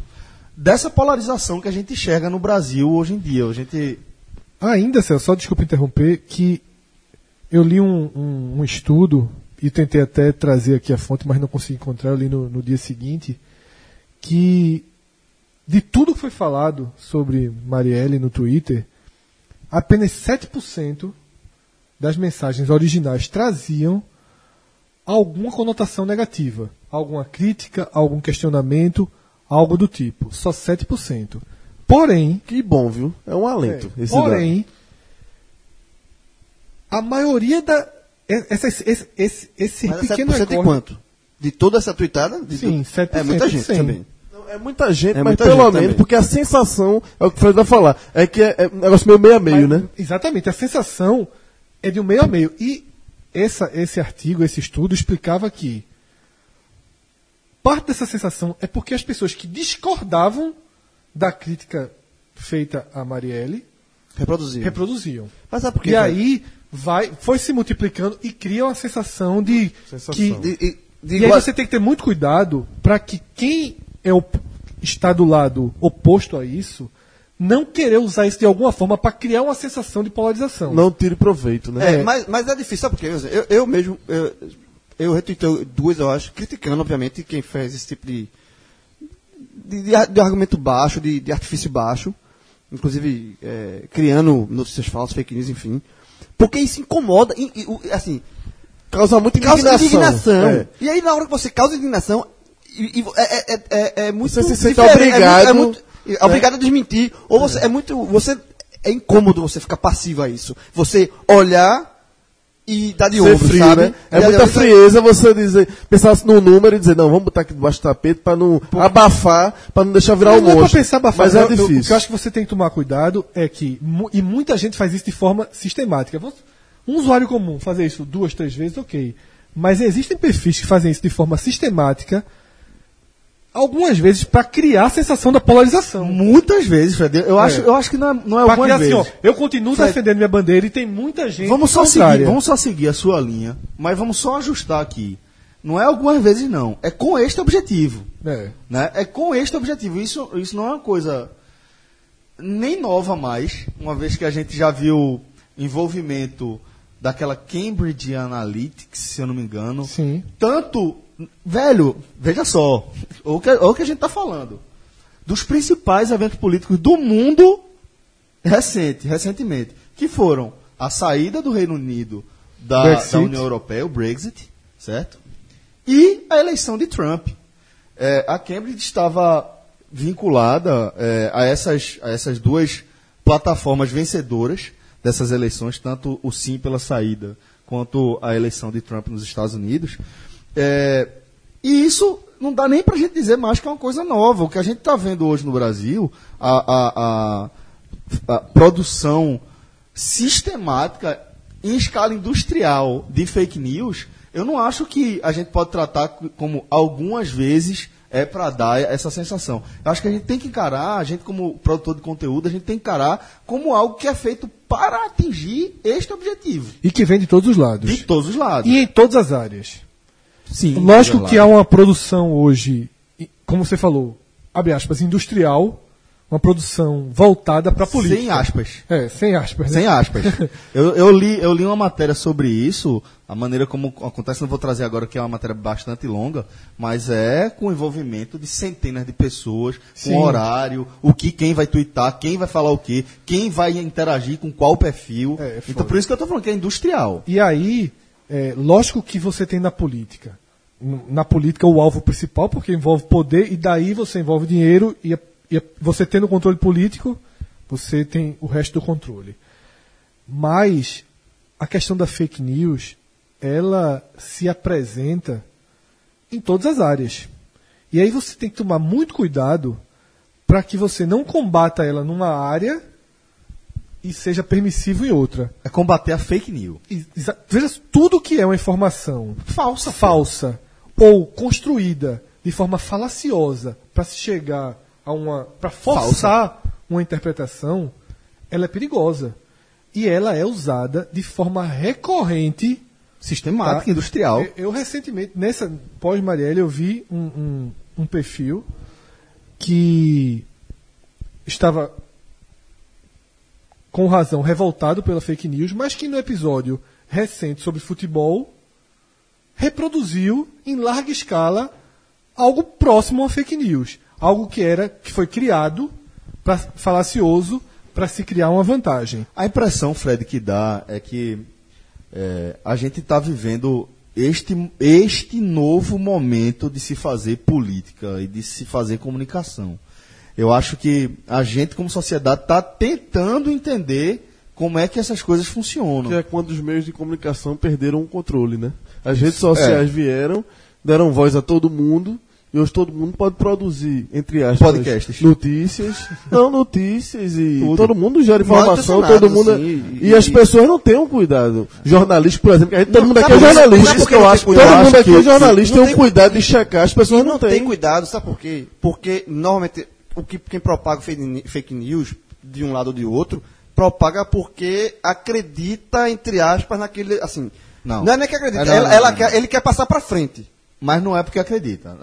dessa polarização que a gente enxerga no Brasil hoje em dia. A gente. Ainda, Celso, só desculpa interromper, que eu li um, um- um estudo e tentei até trazer aqui a fonte, mas não consegui encontrar, eu li no, no dia seguinte, que de tudo que foi falado sobre Marielle no Twitter, apenas 7% das mensagens originais traziam alguma conotação negativa, alguma crítica, algum questionamento, algo do tipo. Só 7%. Porém, Que bom, viu? É um alento. é, Porém, a maioria da. Essa- esse, esse, esse Mas é pequeno 7% de quanto? De toda essa tuitada? De Sim, tu- 7% É muita gente sim. também. É muita gente, É mas muita pelo gente menos, também. porque a sensação, é o que o Fred vai falar, é que é, é um negócio meio meio a meio, Mas, né? Exatamente, a sensação é de um meio a meio. E essa, esse artigo, esse estudo, explicava que parte dessa sensação é porque as pessoas que discordavam da crítica feita a Marielle Reproduzir. reproduziam. Mas sabe por quê? E Fred? aí vai, foi se multiplicando e cria uma sensação de Sensação. que De- de- de e aí igual- você tem que ter muito cuidado para que quem é o, está do lado oposto a isso não querer usar isso de alguma forma para criar uma sensação de polarização. Não tire proveito, né? É, Mas, mas é difícil, sabe por quê? Eu, eu mesmo, eu, eu retuitei duas, eu acho, criticando, obviamente, quem fez esse tipo de, de, de ar- de argumento baixo, de, de artifício baixo, inclusive é, criando notícias falsas, fake news, enfim. Porque isso incomoda, e- e assim, Causa muita causa indignação. indignação. É. E aí, na hora que você causa indignação, e, e é, é, é, é muito. Você se sente obrigado, É muito, é muito- né? obrigado a desmentir. Ou você é muito. Você é incômodo você ficar passivo a isso. Você olhar e dar de ombro, frio, sabe? né? É aí, muita você- frieza você dizer, pensar no número e dizer, não, vamos botar aqui debaixo do tapete para não abafar, para não deixar virar o não é pra monstro. pensar abafado. Mas é Eu- eu- O que difícil. eu acho que você tem que tomar cuidado é que, e muita gente faz isso de forma sistemática. Um usuário comum fazer isso duas, três vezes, ok. Mas existem perfis que fazem isso de forma sistemática, algumas vezes para criar a sensação da polarização. Muitas vezes, Fred. Eu, acho, eu acho que não é, não é Pra algumas criar assim, vezes. ó, eu continuo Fred, defendendo minha bandeira e tem muita gente Vamos só, seguir, vamos só seguir a sua linha, mas vamos só ajustar aqui. Não é algumas vezes, não. É com este objetivo. É. né? É com este objetivo. Isso, isso não é uma coisa nem nova mais, uma vez que a gente já viu envolvimento daquela Cambridge Analytics, se eu não me engano. Sim. Tanto, velho, veja só, o que, o que a gente está falando. Dos principais eventos políticos do mundo recente, recentemente, que foram a saída do Reino Unido da, da União Europeia, o Brexit, certo? E a eleição de Trump. É, a Cambridge estava vinculada é, a, essas, a essas duas plataformas vencedoras dessas eleições, tanto o sim pela saída quanto a eleição de Trump nos Estados Unidos. É, e isso não dá nem para a gente dizer mais que é uma coisa nova. O que a gente está vendo hoje no Brasil, a, a- a- a produção sistemática em escala industrial de fake news, eu não acho que a gente pode tratar co- como algumas vezes é para dar essa sensação. Eu acho que a gente tem que encarar, a gente como produtor de conteúdo, a gente tem que encarar como algo que é feito para atingir este objetivo. E que vem de todos os lados. De todos os lados. E em todas as áreas. Sim, Lógico que há uma produção hoje, como você falou, abre aspas, industrial, uma produção voltada para política. Sem aspas. É, sem aspas. né? Sem aspas. eu, eu, li, eu li uma matéria sobre isso, a maneira como acontece, não vou trazer agora, que é uma matéria bastante longa, mas é com o envolvimento de centenas de pessoas, Sim. com horário, o que quem vai twittar, quem vai falar o quê, quem vai interagir com qual perfil. É, é então por isso que eu estou falando que é industrial. E aí, é, lógico que você tem na política. Na política, o alvo principal, porque envolve poder, e daí você envolve dinheiro, e, a- e a- você tendo o controle político, você tem o resto do controle. Mas a questão da fake news, ela se apresenta em todas as áreas. E aí você tem que tomar muito cuidado para que você não combata ela numa área e seja permissivo em outra. É combater a fake news. Exa- Veja tudo que é uma informação Falsa. falsa ou construída de forma falaciosa para se chegar a uma. para forçar uma interpretação, ela é perigosa. E ela é usada de forma recorrente. Sistemática, Tá. industrial. Eu, eu recentemente, nessa pós-Marielle, eu vi um, um, um perfil que estava com razão revoltado pela fake news, mas que no episódio recente sobre futebol reproduziu em larga escala algo próximo a fake news, algo que era que foi criado para falacioso para se criar uma vantagem. A impressão, Fred, que dá é que é, a gente está vivendo este, este novo momento de se fazer política e de se fazer comunicação. Eu acho que a gente, como sociedade, está tentando entender como é que essas coisas funcionam. Que é quando os meios de comunicação perderam o controle, né? As redes sociais vieram, deram voz a todo mundo, e hoje todo mundo pode produzir, entre aspas, Podcasts. notícias. não, notícias e Tudo. todo mundo gera informação, todo mundo. assim, e, e- as pessoas não têm um cuidado. Jornalista, por exemplo, a gente, todo Não, mundo aqui é isso- jornalista. sabe por que não tem Todo mundo aqui é jornalista, não tem um cuidado de checar, as pessoas não, não têm. tem cuidado, sabe por quê? Porque normalmente o que quem propaga fake news de um lado ou de outro propaga porque acredita entre aspas naquele assim. Não. Não é nem que acredita, É, não, ela, não, ela não. quer- ele quer passar pra frente. Mas não é porque acredita.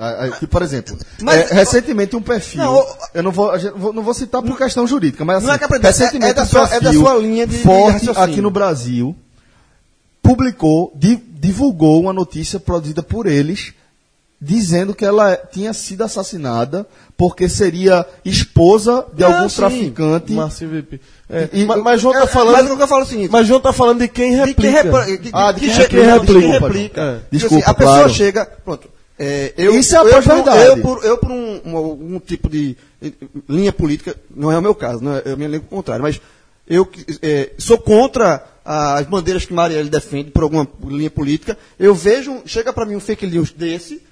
Por exemplo, Mas- é, recentemente um perfil. Não, eu não vou, não vou citar por questão jurídica, mas assim, Não é que acredita, recentemente é- é da sua- é da sua linha de- de forte raciocínio. aqui no Brasil publicou, di- divulgou uma notícia produzida por eles dizendo que ela tinha sido assassinada porque seria esposa de Não, algum sim. traficante. Márcio VP. É, E- mas, mas João É, tá falando. Mas o eu falo é o seguinte. Mas João tá falando de quem de replica. quem repro- de- Ah, de que quem che- replica, de quem replica. É. Desculpa, assim, a pessoa claro. chega. Pronto. é, eu, Isso é a eu, por, eu, por, eu, por um, um, um tipo de eh, linha política, não é o meu caso, não é, é a minha linha contrária, mas eu eh, sou contra as bandeiras que Marielle defende por alguma linha política. Eu vejo, chega para mim um fake news desse,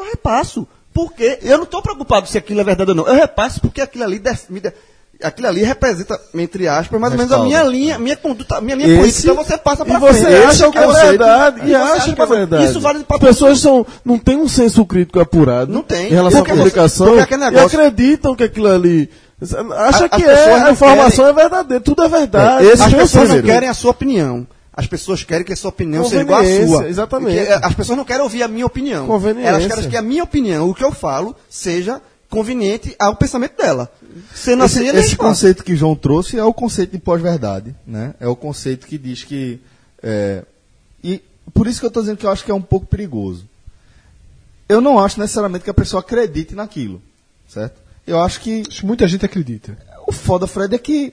eu repasso. Porque eu não estou preocupado se aquilo é verdade ou não. Eu repasso porque aquilo ali, de- aquilo ali representa, entre aspas, mais ou menos a minha linha, minha conduta, minha linha Esse- política. Então você passa para você frente. acha Esse que é é verdade. E Você acha acha que é é verdade. isso vale As pessoas são, não têm um senso crítico apurado. Não tem. Em relação à Porque- comunicação. porque aquele negócio- E acreditam que aquilo ali. Acha A- que é, a informação é verdadeira. Tudo é verdade. É, As pessoas não querem a sua opinião. As pessoas querem que a sua opinião seja igual à sua. exatamente. Porque, eh, As pessoas não querem ouvir a minha opinião. Conveniência. Elas querem que a minha opinião, o que eu falo, seja conveniente ao pensamento dela. Sendo Esse, assim, esse conceito que João trouxe é o conceito de pós-verdade, né? É o conceito que diz que é, e por isso que eu estou dizendo que eu acho que é um pouco perigoso. Eu não acho necessariamente que a pessoa acredite naquilo, certo? Eu acho que Acho que Muita gente acredita. o foda, Fred, é que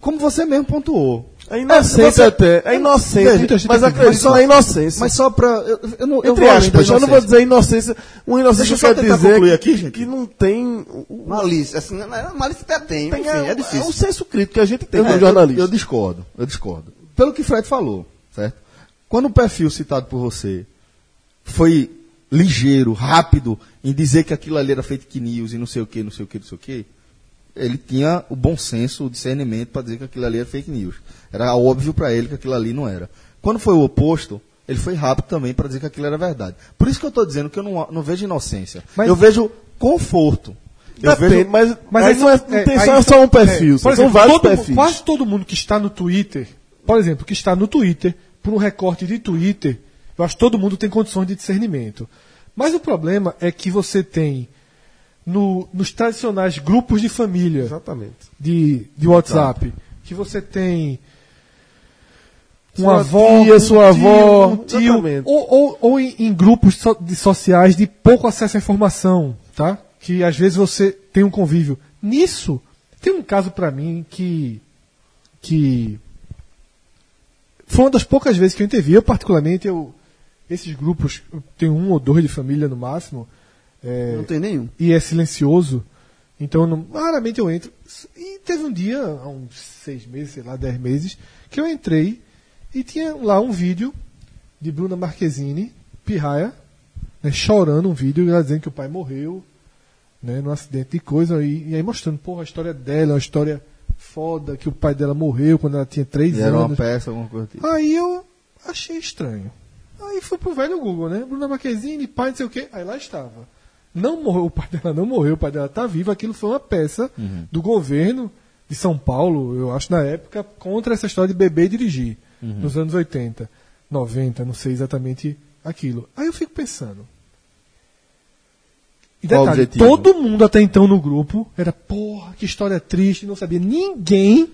como você mesmo pontuou, É inocente É, você- até. É inocente. Veja, mas Mas só- na inocência. mas só para eu, eu não eu Entre da aspas, eu não vou dizer inocência. Uma inocência Deixa eu só quer dizer aqui, gente. que não tem. Malícia. Assim, não é- malícia até tem, tem enfim, é, é difícil. o senso crítico que a gente tem Eu, como eu- jornalista. eu discordo, eu discordo. Pelo que Fred falou, certo? Quando o perfil citado por você foi ligeiro, rápido em dizer que aquilo ali era fake news e não sei o que, não sei o que, não sei o que, ele tinha o bom senso, o discernimento para dizer que aquilo ali era fake news. Era óbvio para ele que aquilo ali não era. Quando foi o oposto, ele foi rápido também para dizer que aquilo era verdade. Por isso que eu estou dizendo que eu não, não vejo inocência. Mas- eu vejo conforto. Eu Depende, vejo mas, Mas aí não, é, não é, tem só, são- só um perfil, é, são exemplo, vários todo perfis. Quase todo mundo que está no Twitter, por exemplo, que está no Twitter, por um recorte de Twitter, eu acho que todo mundo tem condições de discernimento. Mas o problema é que você tem no- nos tradicionais grupos de família Exatamente. de, de WhatsApp, que você tem Sua uma avó, tia, um sua tio, avó, um tio, exatamente. ou, ou, ou em, em grupos de sociais de pouco acesso à informação, tá? Que às vezes você tem um convívio. Nisso, tem um caso pra mim que que foi uma das poucas vezes que eu intervi. Eu particularmente, eu esses grupos, eu tenho um ou dois de família no máximo. É, Não tem nenhum. e é silencioso. Então, não, raramente eu entro. E teve um dia, há uns seis meses, sei lá, dez meses, que eu entrei e tinha lá um vídeo de Bruna Marquezine, pirraia, né, chorando um vídeo, ela dizendo que o pai morreu, né, num acidente de coisa, e, e aí mostrando, porra, a história dela, uma história foda, que o pai dela morreu quando ela tinha três E era uma anos. peça, alguma coisa tipo. Aí eu achei estranho. Aí fui pro velho Google, né? Bruna Marquezine, pai, não sei o quê. Aí lá estava. Não morreu, o pai dela não morreu, o pai dela tá vivo. Aquilo foi uma peça do governo de São Paulo, eu acho, na época, contra essa história de beber e dirigir. Nos anos 80, 90, não sei exatamente aquilo. Aí eu fico pensando. E detalhe, todo mundo até então no grupo era, porra, que história triste, não sabia. Ninguém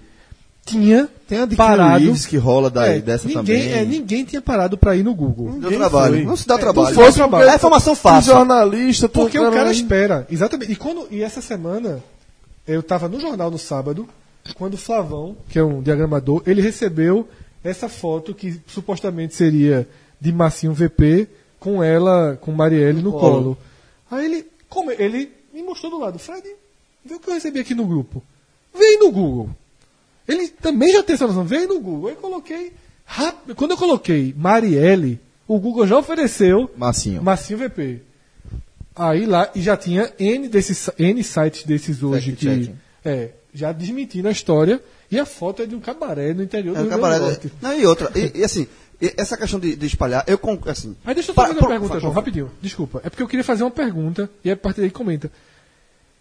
tinha Tem a de parado. Reeves que rola da, É, dessa ninguém, também. é, ninguém tinha parado pra ir no Google. Deu Ninguém trabalho. foi. Não se dá É, trabalho. não fosse trabalho. É informação fácil. jornalista, Porque o cara cara- espera. Exatamente. E, quando, e essa semana, eu estava no jornal no sábado, quando o Flavão, que é um diagramador, ele recebeu essa foto que supostamente seria de Massinho VP com ela, com Marielle no colo. Aí ele, como ele me mostrou do lado, Fred, vê o que eu recebi aqui no grupo. Vem no Google. Ele também já tem essa noção, vem no Google. Aí eu coloquei, rápido, quando eu coloquei Marielle, o Google já ofereceu Massinho. Massinho VP. Aí lá, e já tinha N, desses, N sites desses hoje que. É, já desmentindo a história. E a foto é de um cabaré no interior É, do cabaré. Norte. Não, e outra. E, e assim, essa questão de, de espalhar, eu assim. Aí deixa eu fazer uma pergunta, por- João, rapidinho. Desculpa. É porque eu queria fazer uma pergunta e a partir daí comenta.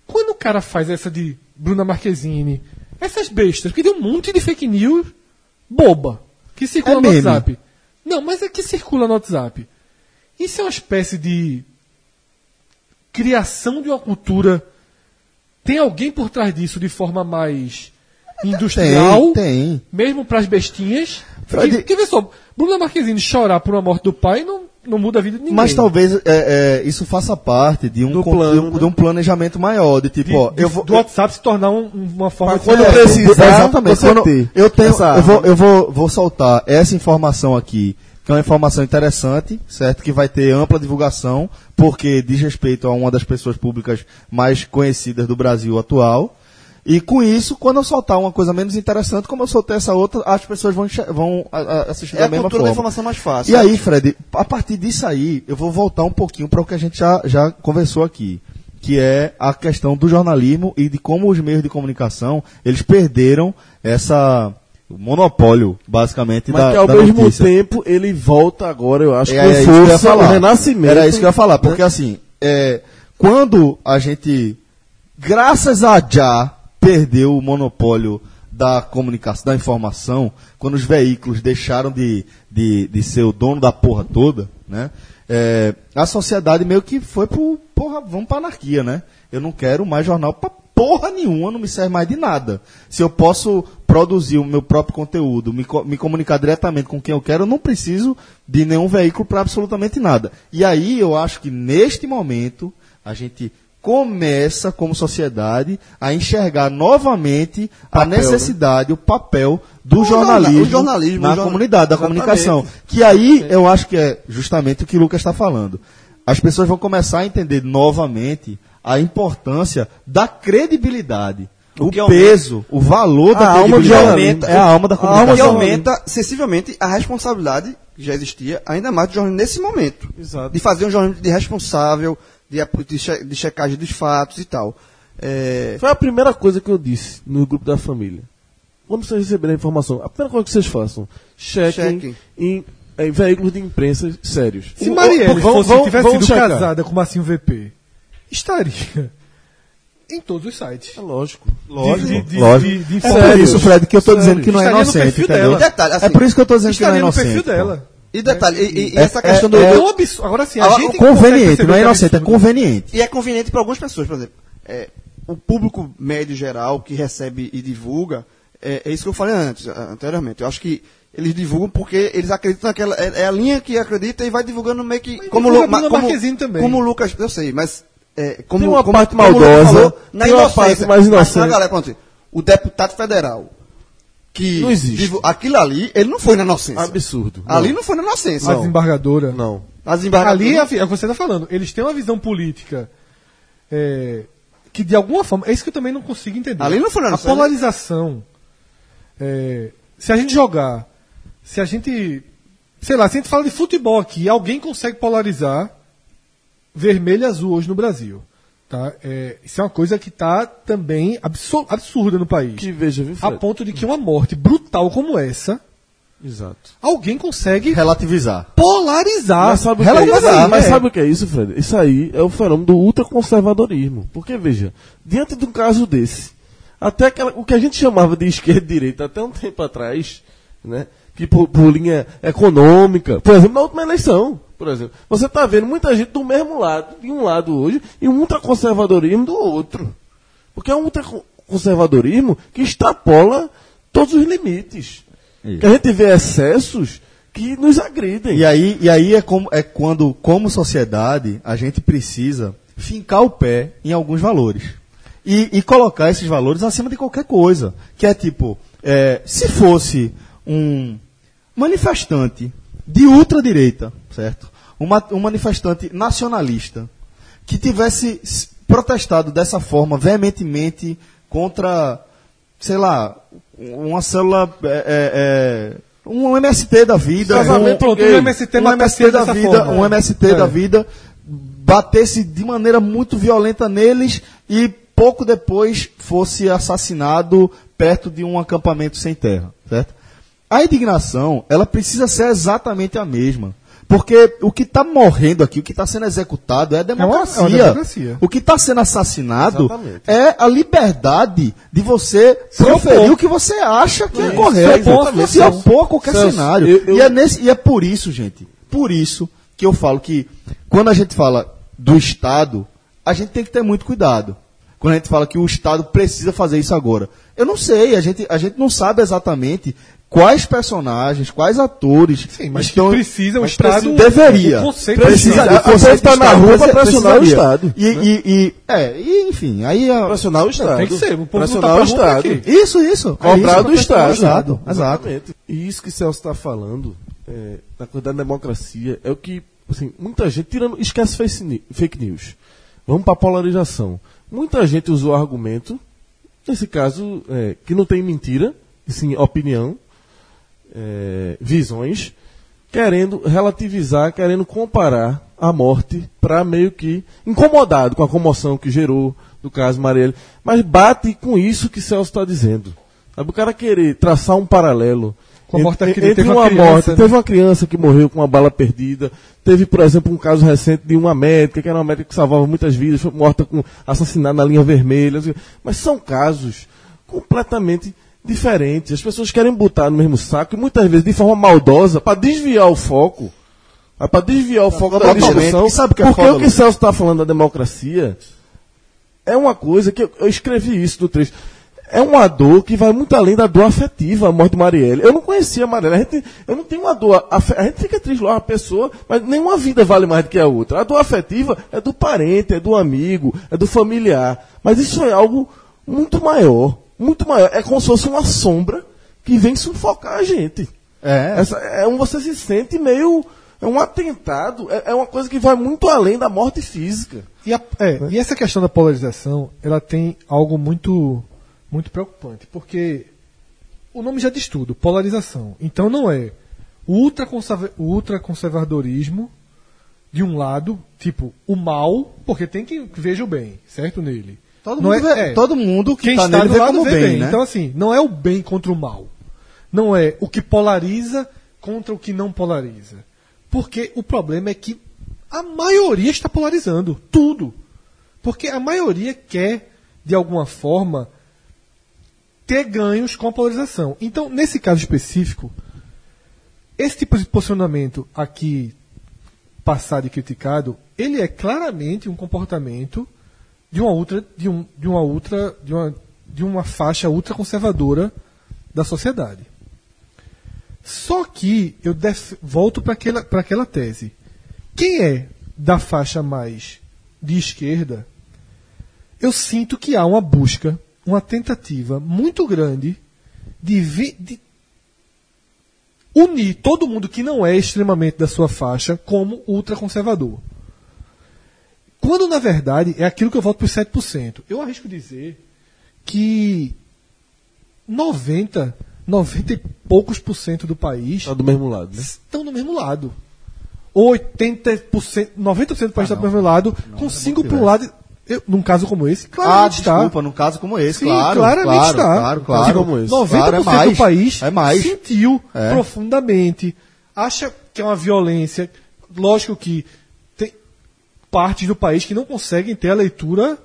Quando o cara faz essa de Bruna Marquezine, essas bestas, porque tem um monte de fake news boba que circula É no meme. WhatsApp. Não, mas é que circula no WhatsApp. Isso é uma espécie de criação de uma cultura. Tem alguém por trás disso de forma mais industrial? Tem, tem. mesmo para as bestinhas. Que, que vê só, Bruna Marquezine chorar por uma morte do pai não, não muda a vida de ninguém. Mas talvez é, é, isso faça parte de um, Do plano, de um- né? de um planejamento maior, de tipo, de, ó, de- eu vou. do WhatsApp se tornar um- uma forma Pra quando de- precisar, exatamente. você Quando ter eu tenho, essa eu vou, eu vou, vou soltar essa informação aqui, que é uma informação interessante, certo? Que vai ter ampla divulgação, porque diz respeito a uma das pessoas públicas mais conhecidas do Brasil atual. E com isso, quando eu soltar uma coisa menos interessante, como eu soltei essa outra, as pessoas vão, vão a- a- assistir É da a mesma cultura da forma. informação mais fácil. E aí, Fred, a partir disso aí, eu vou voltar um pouquinho para o que a gente já, já conversou aqui, que é a questão do jornalismo e de como os meios de comunicação, eles perderam essa o monopólio, basicamente, Mas da, que ao da mesmo notícia. tempo ele volta agora, eu acho, É, com é isso que eu ia força, o falar. renascimento. Era isso que eu ia falar, porque assim, é, quando a gente, graças a já, perdeu o monopólio da comunicação, da informação, quando os veículos deixaram de, de, de ser o dono da porra toda, né? é, a sociedade meio que foi pro, porra, vamos pra anarquia, né? Eu não quero mais jornal pra porra nenhuma, não me serve mais de nada. Se eu posso produzir o meu próprio conteúdo, me, me comunicar diretamente com quem eu quero, eu não preciso de nenhum veículo para absolutamente nada. E aí eu acho que neste momento a gente começa como sociedade a enxergar novamente a Papel, necessidade, o papel do O jorna- jornalismo, o jornalismo, na o jorna- comunidade, da Exatamente. comunicação. Que aí eu acho que é justamente o que o Lucas está falando. As pessoas vão começar a entender novamente a importância da credibilidade. O, que aumenta- peso, o valor da A alma do credibilidade. jornalismo. É a alma da comunicação. aumenta sensivelmente a responsabilidade que já existia, ainda mais do jornalismo nesse momento. Exato. De fazer um jornalismo de responsável, de, de, che- de checagem dos fatos e tal. É, Foi a primeira coisa que eu disse no grupo da família. Quando vocês receberem a informação, a primeira coisa que vocês façam, chequem, Chequem. Em, em veículos de imprensa sérios. Se Marielle o- vão- fosse, vão- tivesse vão sido checar. casada com Massinho VP, estaria em todos os sites. É lógico. Lógico, de, de, Lógico. de, de É por isso, Fred, que eu estou dizendo que não é Estaria no inocente, dela. Detalhe, assim, é por isso que eu estou dizendo que não é Estaria no inocente. perfil pô. dela. E detalhe, e, e- e É- essa questão é- do. é- do- absurdo. Agora sim, a Ah, gente Conveniente, não é inocente, é conveniente. E é conveniente para algumas pessoas, por exemplo. é, o público médio geral que recebe e divulga, é, é isso que eu falei antes, a- anteriormente. Eu acho que eles divulgam porque eles acreditam naquela. É, é a linha que acredita e vai divulgando meio que. Mas Como, divulga Lu- ma- como, também. como o Lucas, eu sei, mas. É, como, Tem uma como, parte maldosa, falou, na tem uma inocência. parte mais Mas, inocente. na galera, o deputado federal. Que Não existe. aquilo ali, ele não foi na inocência. Absurdo. Ali não foi na inocência. A desembargadora. Não. As embargadoras. Ali é, é o que você está falando. Eles têm uma visão política é, que de alguma forma. É isso que eu também não consigo entender. Ali não foi na A nossa- polarização. é, se a gente jogar. Se a gente. Sei lá, se a gente fala de futebol aqui, alguém consegue polarizar vermelho e azul hoje no Brasil. Tá? É, isso é uma coisa que está também absur- absurda no país. Que veja, viu, A Fred? ponto de que uma morte brutal como essa Exato. Alguém consegue Relativizar. polarizar. Mas sabe, o que é, relativizar, isso? mas é. sabe o que é isso, Fred? Isso aí é o fenômeno do ultraconservadorismo. Porque, veja, diante de um caso desse, até aquela, o que a gente chamava de esquerda e direita até um tempo atrás, né? Que por, por linha econômica, por exemplo, na última eleição, por exemplo, você está vendo muita gente do mesmo lado, de um lado hoje, e um ultraconservadorismo do outro. Porque é um ultraconservadorismo que extrapola todos os limites. Isso. Que a gente vê excessos que nos agridem. E aí, e aí é, como, é quando, como sociedade, a gente precisa fincar o pé em alguns valores. E, e colocar esses valores acima de qualquer coisa. Que é tipo, é, se fosse um manifestante de ultradireita, certo? Uma, um manifestante nacionalista que tivesse protestado dessa forma veementemente contra, sei lá, uma célula, é, é, é, um MST da vida, um, Pronto, o MST um MST da vida, forma. um MST É. da vida batesse de maneira muito violenta neles e pouco depois fosse assassinado perto de um acampamento sem terra, certo? A indignação, ela precisa ser exatamente a mesma. Porque o que está morrendo aqui, o que está sendo executado é a democracia. é uma democracia. O que está sendo assassinado Exatamente. é a liberdade de você proferir opor. o que você acha que é, Isso, correto. se opor Se a qualquer Celso, cenário. eu- eu- E, é nesse, e é por isso, gente, por isso que eu falo que quando a gente fala do Estado, a gente tem que ter muito cuidado. Quando a gente fala que o Estado precisa fazer isso agora. Eu não sei, a gente, a gente não sabe exatamente quais personagens, quais atores Sim, mas estão... que precisa o mas Estado- deveria. precisa, do o Estado. conceito A pessoa tá do na rua precisa- pressionar o. Estado, E, né? e, e- é, e, enfim, aí... a- Pressionar o Estado. tem que ser, o Pressionar tá o Estado. Isso, isso. Cobrar É isso, do Estado. Exato. Exatamente. E isso que Celso está falando, é, na coisa da democracia, é o que, assim, muita gente, tirando, esquece fake news. Vamos para a polarização. Muita gente usou argumento, nesse caso, é, que não tem mentira, e sim opinião, é, visões, querendo relativizar, querendo comparar a morte para meio que incomodado com a comoção que gerou do caso Marielle, mas bate com isso que Celso está dizendo. Sabe, o cara querer traçar um paralelo Com a morte entre, teve uma uma criança, morte, né? teve uma criança que morreu com uma bala perdida, teve, por exemplo, um caso recente de uma médica, que era uma médica que salvava muitas vidas, foi morta com assassinada na linha vermelha, mas são casos completamente diferentes. As pessoas querem botar no mesmo saco e muitas vezes de forma maldosa para desviar o foco. Para desviar o foco da discussão. Sabe o que é porque foda, o que? Celso está falando da democracia é uma coisa que eu, eu escrevi isso do trecho. É uma dor que vai muito além da dor afetiva, a morte de Marielle. Eu não conhecia a Marielle. A gente, eu não tenho uma dor. A gente fica triste lá, uma pessoa, mas nenhuma vida vale mais do que a outra. A dor afetiva é do parente, é do amigo, é do familiar. Mas isso é algo muito maior. Muito maior. É como se fosse uma sombra que vem sufocar a gente. É, Essa, é um, você se sente meio. É um atentado. É, é uma coisa que vai muito além da morte física. E, a- é, e essa questão da polarização, ela tem algo muito, muito preocupante, porque o nome já diz tudo, polarização. Então não é o ultraconserva- o ultraconservadorismo de um lado, tipo, o mal, porque tem quem veja o bem, certo, nele. Todo Não mundo, é- é. todo mundo que Quem está está nele do lado vê bem, bem. né? Então, assim, não é o bem contra o mal. Não é o que polariza contra o que não polariza. Porque o problema é que a maioria está polarizando tudo. Porque a maioria quer, de alguma forma, ter ganhos com a polarização. Então, nesse caso específico, esse tipo de posicionamento aqui passado e criticado, ele é claramente um comportamento de uma ultra, de um, de uma ultra, de uma, de uma faixa ultraconservadora da sociedade. Só que eu def- volto para aquela, pra aquela tese. Quem é da faixa mais de esquerda, eu sinto que há uma busca, uma tentativa muito grande de, vi- de unir todo mundo que não é extremamente da sua faixa como ultraconservador. Quando, na verdade, é aquilo que eu voto por 7%. Eu arrisco dizer que 90, 90 e poucos por cento do país Está do mesmo lado, né? estão do mesmo lado. Ou 80%, 90% do país está do mesmo lado, com 5% para um lado. Eu, num caso como esse, Ah, claramente está. desculpa, num caso como esse, Sim, claro. claramente claro, está. Claro, claro. Caso como esse. 90% Claro, é mais, do país é mais. sentiu É. profundamente, acha que é uma violência. Lógico que partes do país que não conseguem ter a leitura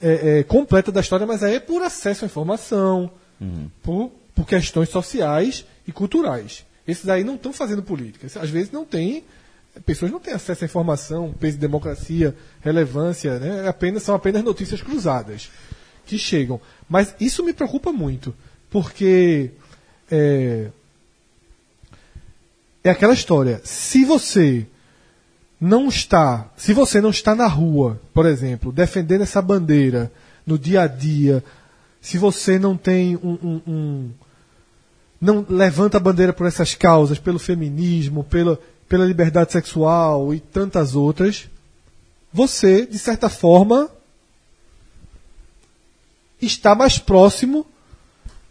é, é, completa da história, mas aí é por acesso à informação, Uhum. por, por questões sociais e culturais. Esses aí não estão fazendo política. Às vezes não tem. Pessoas não têm acesso à informação, peso de democracia, relevância, né? É Apenas, são apenas notícias cruzadas que chegam. Mas isso me preocupa muito, porque é, é aquela história. Se você não está, se você não está na rua, por exemplo, defendendo essa bandeira no dia a dia, se você não tem um, um- um- não levanta a bandeira por essas causas, pelo feminismo, pela, pela liberdade sexual e tantas outras, você, de certa forma, está mais próximo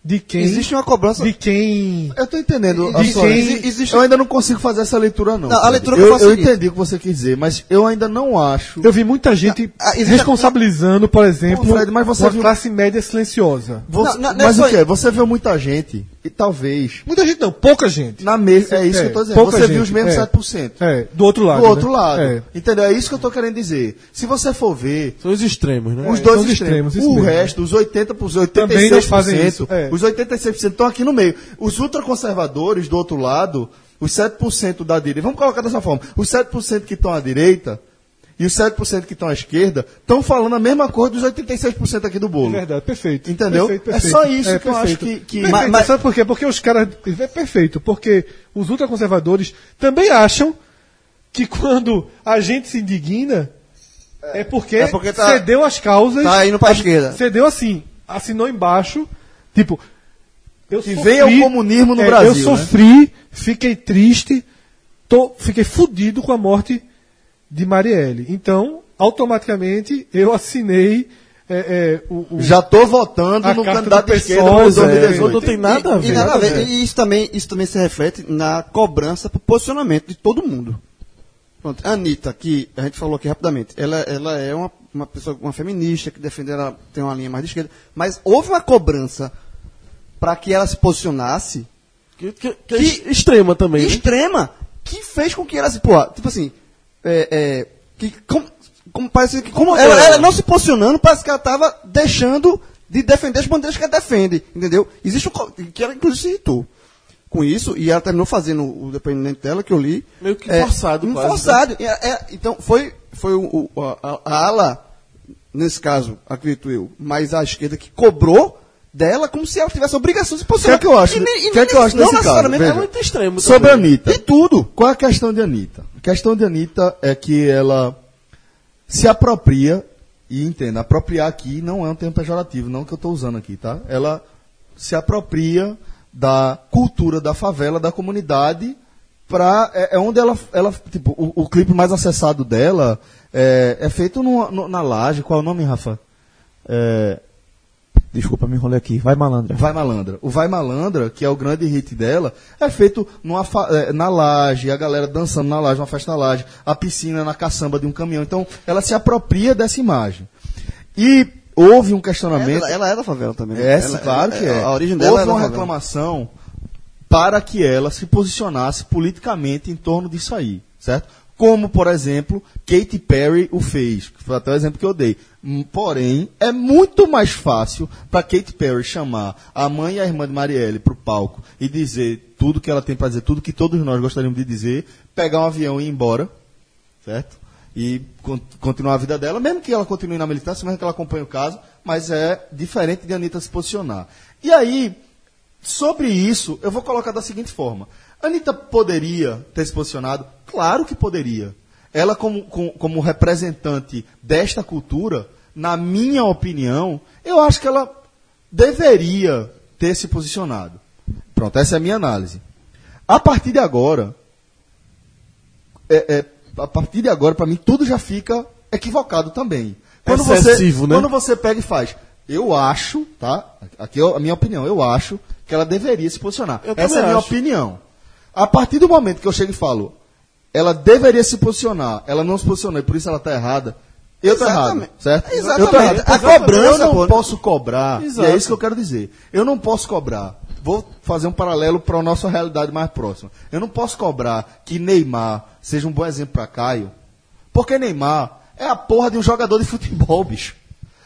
de quem Existe uma cobrança. de quem Eu tô entendendo. De quem- exi- existe- Eu ainda não consigo fazer essa leitura, não. Não, a leitura que eu eu, faço é eu entendi o que você quis dizer, mas eu ainda não acho. Eu vi muita gente Ah, responsabilizando, por exemplo, Pô, Fred, mas você uma viu- classe média silenciosa. Você- Não, não, é mas o quê? Você vê muita gente, e talvez. Muita gente não, pouca gente. Na mesma. É isso É, que eu tô dizendo. Você viu gente, os mesmos é. 7%. É, do outro lado. Do outro né? lado. É. Entendeu? É isso que eu tô querendo dizer. Se você for ver, São os extremos, né? os É, dois extremos, extremos, o mesmo. resto, os 80%, os Também 86%, não fazem isso, é. os 86% estão aqui no meio. Os ultraconservadores, do outro lado, os 7% da direita, vamos colocar dessa forma, os 7% que estão à direita e os 7% que estão à esquerda estão falando a mesma coisa dos 86% aqui do É bolo. verdade, perfeito. Entendeu? Perfeito, É perfeito. só isso que eu perfeito. acho que- que- Mas- mas- Sabe por quê? Porque os caras. É perfeito, porque os ultraconservadores também acham que quando a gente se indigna é porque, É porque tá- cedeu as causas. tá indo pra esquerda. Cedeu assim, assinou embaixo, tipo. Eu Que venha o comunismo no é, Brasil, Eu sofri, fiquei triste, tô, fiquei fudido com a morte de Marielle. Então, automaticamente, eu assinei é, é, o, o- Já tô votando no candidato de esquerda para é, 2018. não tem nada a E, ver. e nada a ver. E isso também, isso também se reflete na cobrança pro posicionamento de todo mundo. Pronto, a Anitta, que a gente falou aqui rapidamente, ela, ela é uma, uma pessoa, uma feminista que defende, ela tem uma linha mais de esquerda, mas houve uma cobrança para que ela se posicionasse Que, que, que é Que- extrema também. né? extrema que fez com que ela se. Pô, tipo assim. É, é, que, como, como parece que. Como ela, ela não se posicionando, parece que ela estava deixando de defender as bandeiras que ela defende. Entendeu? Existe um. Que ela inclusive se irritou com isso e ela terminou fazendo o depoimento dela que eu li. Meio que é, forçado um quase, Forçado. E é- é, então foi, foi o, o- a, a ala, nesse caso, acredito eu, mas a esquerda que cobrou dela como se ela tivesse a obrigação de se O que posicionar. é que eu acho? E e O que é que eu acho não nesse caso? Veja. É muito extremo. Sobre a também. Anitta. De tudo. Qual é a questão de Anitta? Questão de Anitta é que ela se apropria, e entenda, apropriar aqui não é um termo pejorativo, não que eu estou usando aqui, tá? Ela se apropria da cultura da favela, da comunidade, pra, é, é onde ela, ela tipo, o, o clipe mais acessado dela é, é feito no, no- na laje, qual é o nome, Rafa? É, Desculpa, me enrolei aqui. Vai, malandra. Vai Malandra. O Vai Malandra, que é o grande hit dela, é feito numa fa- eh, na laje, a galera dançando na laje, uma festa na laje, a piscina na caçamba de um caminhão. Então, ela se apropria dessa imagem. E houve um questionamento. Ela, ela é da favela também. né? É, Ela- claro que é. A origem dela Houve é da uma favela. reclamação para que ela se posicionasse politicamente em torno disso aí, certo? Como, por exemplo, Katy Perry o fez, que foi até o exemplo que eu dei. Hum, Porém, é muito mais fácil para Katy Perry chamar a mãe e a irmã de Marielle para o palco e dizer tudo que ela tem para dizer, tudo que todos nós gostaríamos de dizer, pegar um avião e ir embora, certo? E con- continuar a vida dela, mesmo que ela continue na militância, mesmo que ela acompanhe o caso, mas é diferente de Anitta se posicionar. E aí, sobre isso, eu vou colocar da seguinte forma. Anitta poderia ter se posicionado? Claro que poderia. Ela, como, com- como representante desta cultura, na minha opinião, eu acho que ela deveria ter se posicionado. Pronto, essa é a minha análise. A partir de agora, é- é, a partir de agora, para mim, tudo já fica equivocado também. Quando Excessivo, você, né? Quando você pega e faz, eu acho, tá? Aqui é a minha opinião, eu acho que ela deveria se posicionar. Eu Essa é a minha acho. opinião. A partir do momento que eu chego e falo, ela deveria se posicionar, ela não se posicionou e por isso ela está errada, Eu tô errado, certo? Exatamente. Eu tô errado. A cobrança, Eu não pô. posso cobrar, Exato. e é isso que eu quero dizer. Eu não posso cobrar. Vou fazer um paralelo para a nossa realidade mais próxima. Eu não posso cobrar que Neymar seja um bom exemplo para Caio, porque Neymar é a porra de um jogador de futebol, bicho.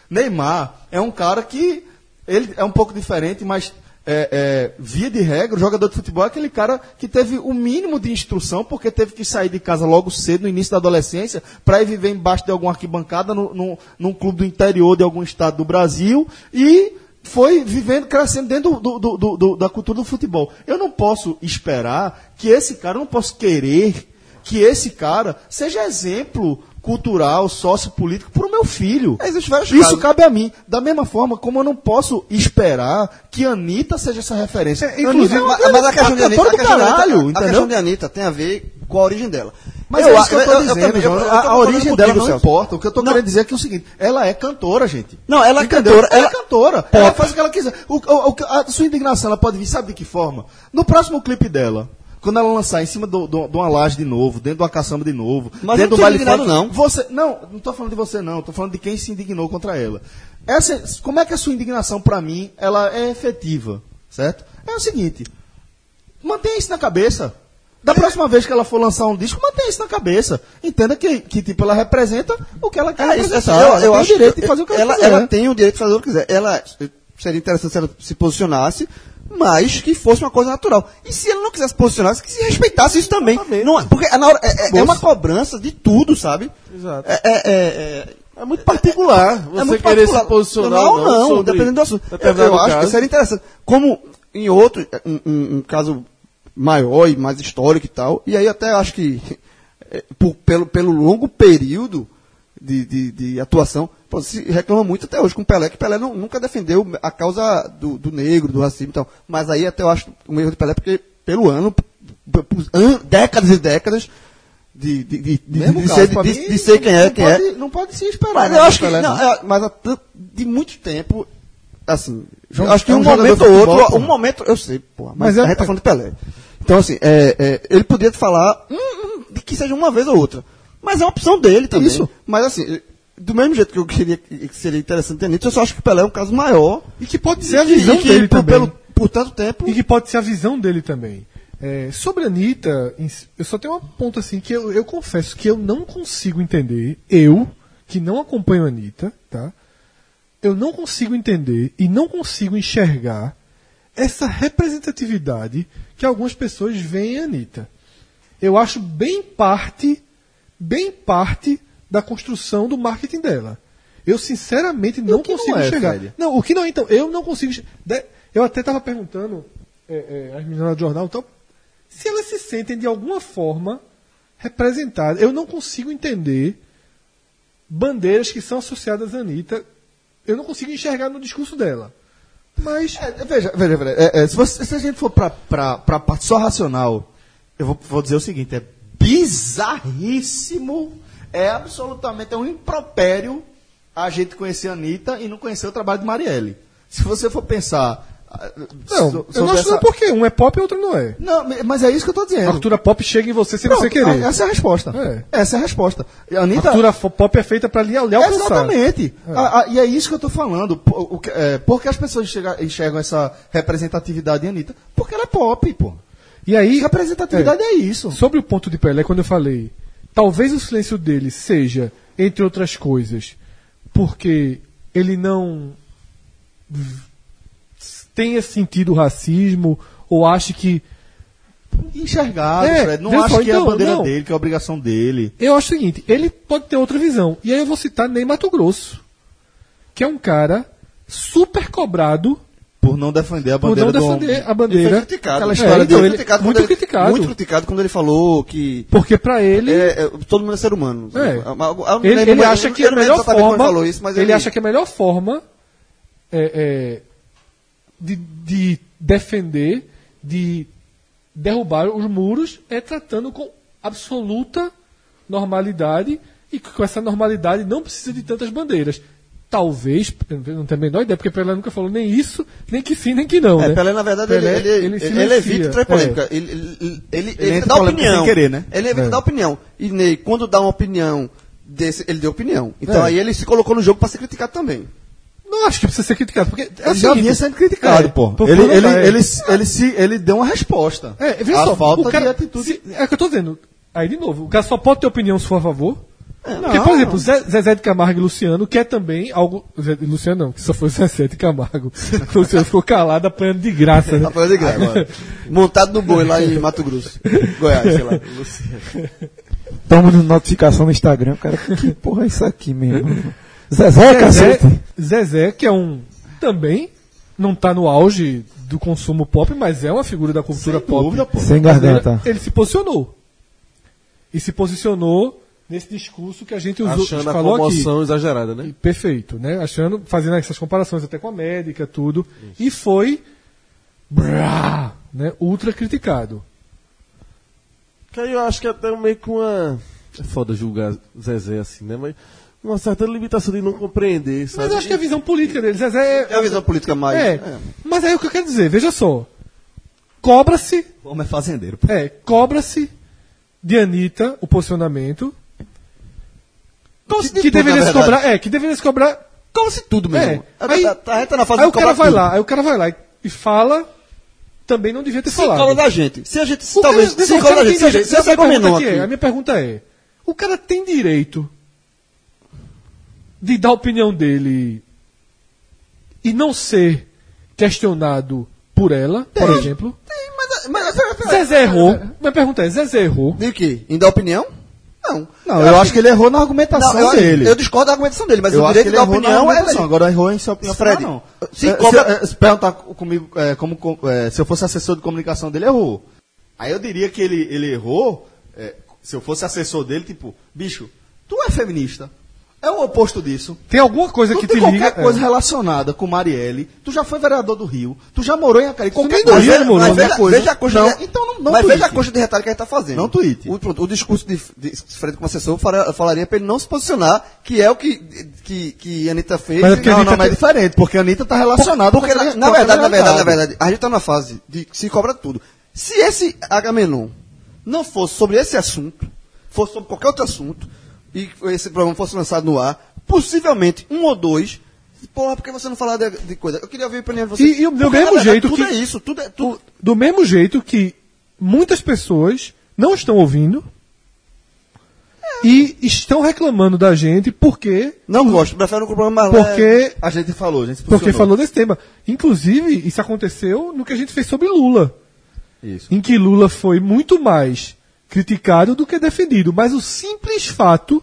Neymar é um cara que ele é um pouco diferente, mas é, é, via de regra, o jogador de futebol é aquele cara que teve o mínimo de instrução, porque teve que sair de casa logo cedo, no início da adolescência, para ir viver embaixo de alguma arquibancada no, no, num clube do interior de algum estado do Brasil e foi vivendo, crescendo dentro do, do- do- da cultura do futebol. Eu não posso esperar que esse cara, eu não posso querer que esse cara seja exemplo cultural, sociopolítico para o meu filho. É, Isso casos. cabe a mim. Da mesma forma como eu não posso esperar que Anitta seja essa referência. É, inclusive, Anitta Mas, mas a questão de Anitta, a questão de Anitta- caralho, a questão de Anitta tem a ver com a origem dela. Mas é isso que eu tô eu- eu dizendo, eu- eu a, a origem dela não importa. O que eu tô Não. querendo dizer é que é o seguinte, ela é cantora, gente. Não, ela é Entendeu? cantora, Ela, ela- é cantora. Ela faz o que ela quiser. O- o- a sua indignação ela pode vir, sabe de que forma? No próximo clipe dela. Quando ela lançar em cima do- do- de uma laje de novo, dentro de uma caçamba de novo, Mas dentro não do baile funk, não. Você, não, não tô falando de você não, tô falando de quem se indignou contra ela. Essa, como é que a sua indignação pra mim, ela é efetiva, certo? É o seguinte, mantenha isso na cabeça. Da próxima vez que ela for lançar um disco, mantenha isso na cabeça. Entenda que, que tipo, ela representa o que ela quer É representar. eu, ela eu tem acho o direito de fazer o que ela, ela, quiser. ela tem o direito de fazer o que quiser. Ela seria interessante se ela se posicionasse, mas que fosse uma coisa natural. E se ela não quisesse posicionar, que se respeitasse isso também. Não, é- porque é, na hora- é- é- é uma cobrança de tudo, sabe? Exato. É, é, é, muito particular você é muito querer particular. se posicionar não, ou não, sobre dependendo do assunto. Eu, eu acho caso. que seria interessante. Como em outro, um, um- um caso maior e mais histórico e tal, e aí até acho que por- pelo, pelo longo período de, de, de atuação, pô, se reclama muito até hoje com o Pelé, que Pelé não- nunca defendeu a causa do, do negro, do racismo e tal. Mas aí até eu acho um erro de Pelé, porque pelo ano, an- décadas e décadas de, de, de, de, caso, ser, de, de ser quem é, quem é. pode, Não pode se esperar. Mas né, eu acho que. Pelé, Não, não. é, mas há de muito tempo, assim. João- acho que é um um momento ou outro. Um momento, eu sei, pô. Mas, Mas é- a gente tá falando de Pelé. Então, assim, é, é, ele podia falar hum, hum, de que seja uma vez ou outra. Mas é uma opção dele também. Isso. Mas, assim, do mesmo jeito que eu queria que seria interessante ter Nietzsche, eu só acho que o Pelé é um caso maior. E que pode ser a visão que dele por, também. pelo, por tanto tempo. E que pode ser a visão dele também. É, sobre a Anitta, eu só tenho um ponto assim que eu, eu confesso que eu não consigo entender, eu, que não acompanho a Anitta, tá? Eu não consigo entender e não consigo enxergar essa representatividade que algumas pessoas veem em Anitta. Eu acho bem parte, bem parte da construção do marketing dela. Eu sinceramente não que não consigo é, enxergar. Fred? Não, o que não então, eu não consigo. Eu até estava perguntando é, é, às meninas do jornal então, se elas se sentem de alguma forma representadas. Eu não consigo entender bandeiras que são associadas à Anitta. Eu não consigo enxergar no discurso dela. Mas. É, veja, veja, veja. é, é, se, você- se a gente for pra, pra parte só racional, eu vou, vou dizer o seguinte: é bizarríssimo, é absolutamente é um impropério a gente conhecer a Anitta e não conhecer o trabalho de Marielle. Se você for pensar. ah, Não, so- eu não acho essa- não porque um é pop e outro não é. Não, mas é isso que eu tô dizendo. A cultura pop chega em você sem você querer. Essa é a resposta. É. Essa é a resposta. A A Anitta, cultura fo- pop é feita para lhe, alcançar. Exatamente. A- a- e é isso que eu estou falando. Por, o que- é, por que as pessoas chega- enxergam essa representatividade de Anitta? Porque ela é pop, pô. E aí. Representatividade é, isso. Sobre o ponto de Pelé, quando eu falei, talvez o silêncio dele seja, entre outras coisas, porque ele não tenha sentido racismo ou ache que. Enxergado, É, Fred. Não acho só, que é a então, bandeira não. dele, que é a obrigação dele. Eu acho o seguinte, ele pode ter outra visão. E aí eu vou citar Ney Mato Grosso, que é um cara super cobrado Por não defender a por bandeira não do defender a Ele foi bandeira. criticado. Aquela É, história então, dele. ele- criticado Muito ele- criticado. Muito criticado quando ele falou que. Porque pra ele. é, é, todo mundo é ser humano. É. Não Ele, ele acha que a não melhor forma. falou isso, mas ele, acha que a melhor forma é, é, de, de defender, de derrubar os muros é tratando com absoluta normalidade e com essa normalidade não precisa de tantas bandeiras. Talvez, eu não tenho a menor ideia, porque Pelé nunca falou nem isso, nem que sim, nem que não. É, né? Pelé, na verdade, Pelé, ele, ele, ele, silencia. evita É. polêmica. Ele, ele, ele, ele, entra dá opinião. sem querer, né? Ele evita É. dar opinião. E Ney, quando dá uma opinião desse, ele deu opinião. Então É. aí ele se colocou no jogo para ser criticado também. Não acho que precisa ser criticado, porque é Ele já seguinte, vinha sendo criticado, é, pô. por- Ele, ele, é. ele, ele, se, ele deu uma resposta. É, veja a só, falta o cara, de atitude. se- é o que eu tô dizendo. Aí, de novo, o cara só pode ter opinião se for a favor. Porque, não. por exemplo, Zé- Zezé de Camargo e Luciano quer também algo. Luciano não, que só foi Zezé de Camargo. o Luciano ficou calado apanhando de graça, né? Rapaz, de graça. Montado no boi lá em Mato Grosso. Goiás, sei lá. Toma notificação no Instagram, cara. Que porra é isso aqui mesmo? Zezé, Zezé, cacete. Zezé, que é um. Também não tá no auge do consumo pop, mas é uma figura da cultura Sem pop. dúvida, pô. Sem garganta. Ele se posicionou. E se posicionou nesse discurso que a gente usou, Achando a falou aqui. comoção exagerada, né? Perfeito, né? Achando, fazendo essas comparações até com a médica, tudo. E foi brá, né? ultra criticado. Que aí eu acho que até meio com uma. É foda julgar Zezé assim, né? Mas uma certa limitação de não compreender, sabe? Mas eu acho que é a visão política deles. Zezé É a visão política mais. é, Mas aí o que eu quero dizer, veja só. Cobra-se, O homem é fazendeiro, pô. é, cobra-se de Anitta o posicionamento. Como Que, se que tudo, deveria se cobrar, é, que deveria se cobrar Como se tudo mesmo. É, Aí, tá, tá, tá na fase Aí o cara vai tudo. lá, aí o cara vai lá e, e fala, também não devia ter Se falado. cobra da gente. Se a gente, O talvez, cara- se cara da gente, tem se a gente, direito- se a minha comentou aqui é, a minha pergunta é, o cara tem direito de dar a opinião dele e não ser questionado por ela, por exemplo? Mas, mas, pera, pera. Zezé errou. Minha pergunta é, Zezé errou. De quê? Em dar opinião? Não. Não, eu, acho que ele errou na argumentação Não, eu, dele. eu discordo da argumentação dele, mas eu o acho que direito ele da opinião é dele. Agora errou em sua opinião. Fred, não. se cobra- se, se perguntar comigo é, como, com- é, se eu fosse assessor de comunicação dele, errou. Aí eu diria que ele, ele errou, é, se eu fosse assessor dele, tipo, bicho, tu é feminista. É o oposto disso. Tem alguma coisa Tu que tem te qualquer liga... coisa é. relacionada com Marielle, tu já foi vereador do Rio, tu já morou em Acari, qualquer coisa. Rio morou, mas qualquer veja, coisa. veja a coisa não, de, então não, não Mas veja a coisa de retalho que a gente está fazendo. Não tweete. O, pronto, o discurso de, de Fred como assessor fala- falaria para ele não se posicionar, que é o que, que, que a Anitta fez. Mas é porque a Não, Anitta não, mas é diferente, porque a Anitta tá relacionada Porque, com na, aquela- na com aquela verdade, na verdade, na verdade, a gente está na fase de se cobra tudo. Se esse Agamenon não fosse sobre esse assunto, fosse sobre qualquer outro assunto, e esse programa fosse lançado no ar, possivelmente um ou dois, porra, por que você não falar de, de coisa? Eu queria ouvir a opinião de você. E- e do Porque, mesmo verdade, jeito tudo que- é isso, tudo é tudo. Do mesmo jeito que muitas pessoas não estão ouvindo e estão reclamando da gente porque Não gosto, prefiro um programa mais leve. porque A gente falou, a gente se porque falou desse tema. Inclusive, isso aconteceu no que a gente fez sobre Lula, Isso. em que Lula foi muito mais criticado do que defendido, mas o simples fato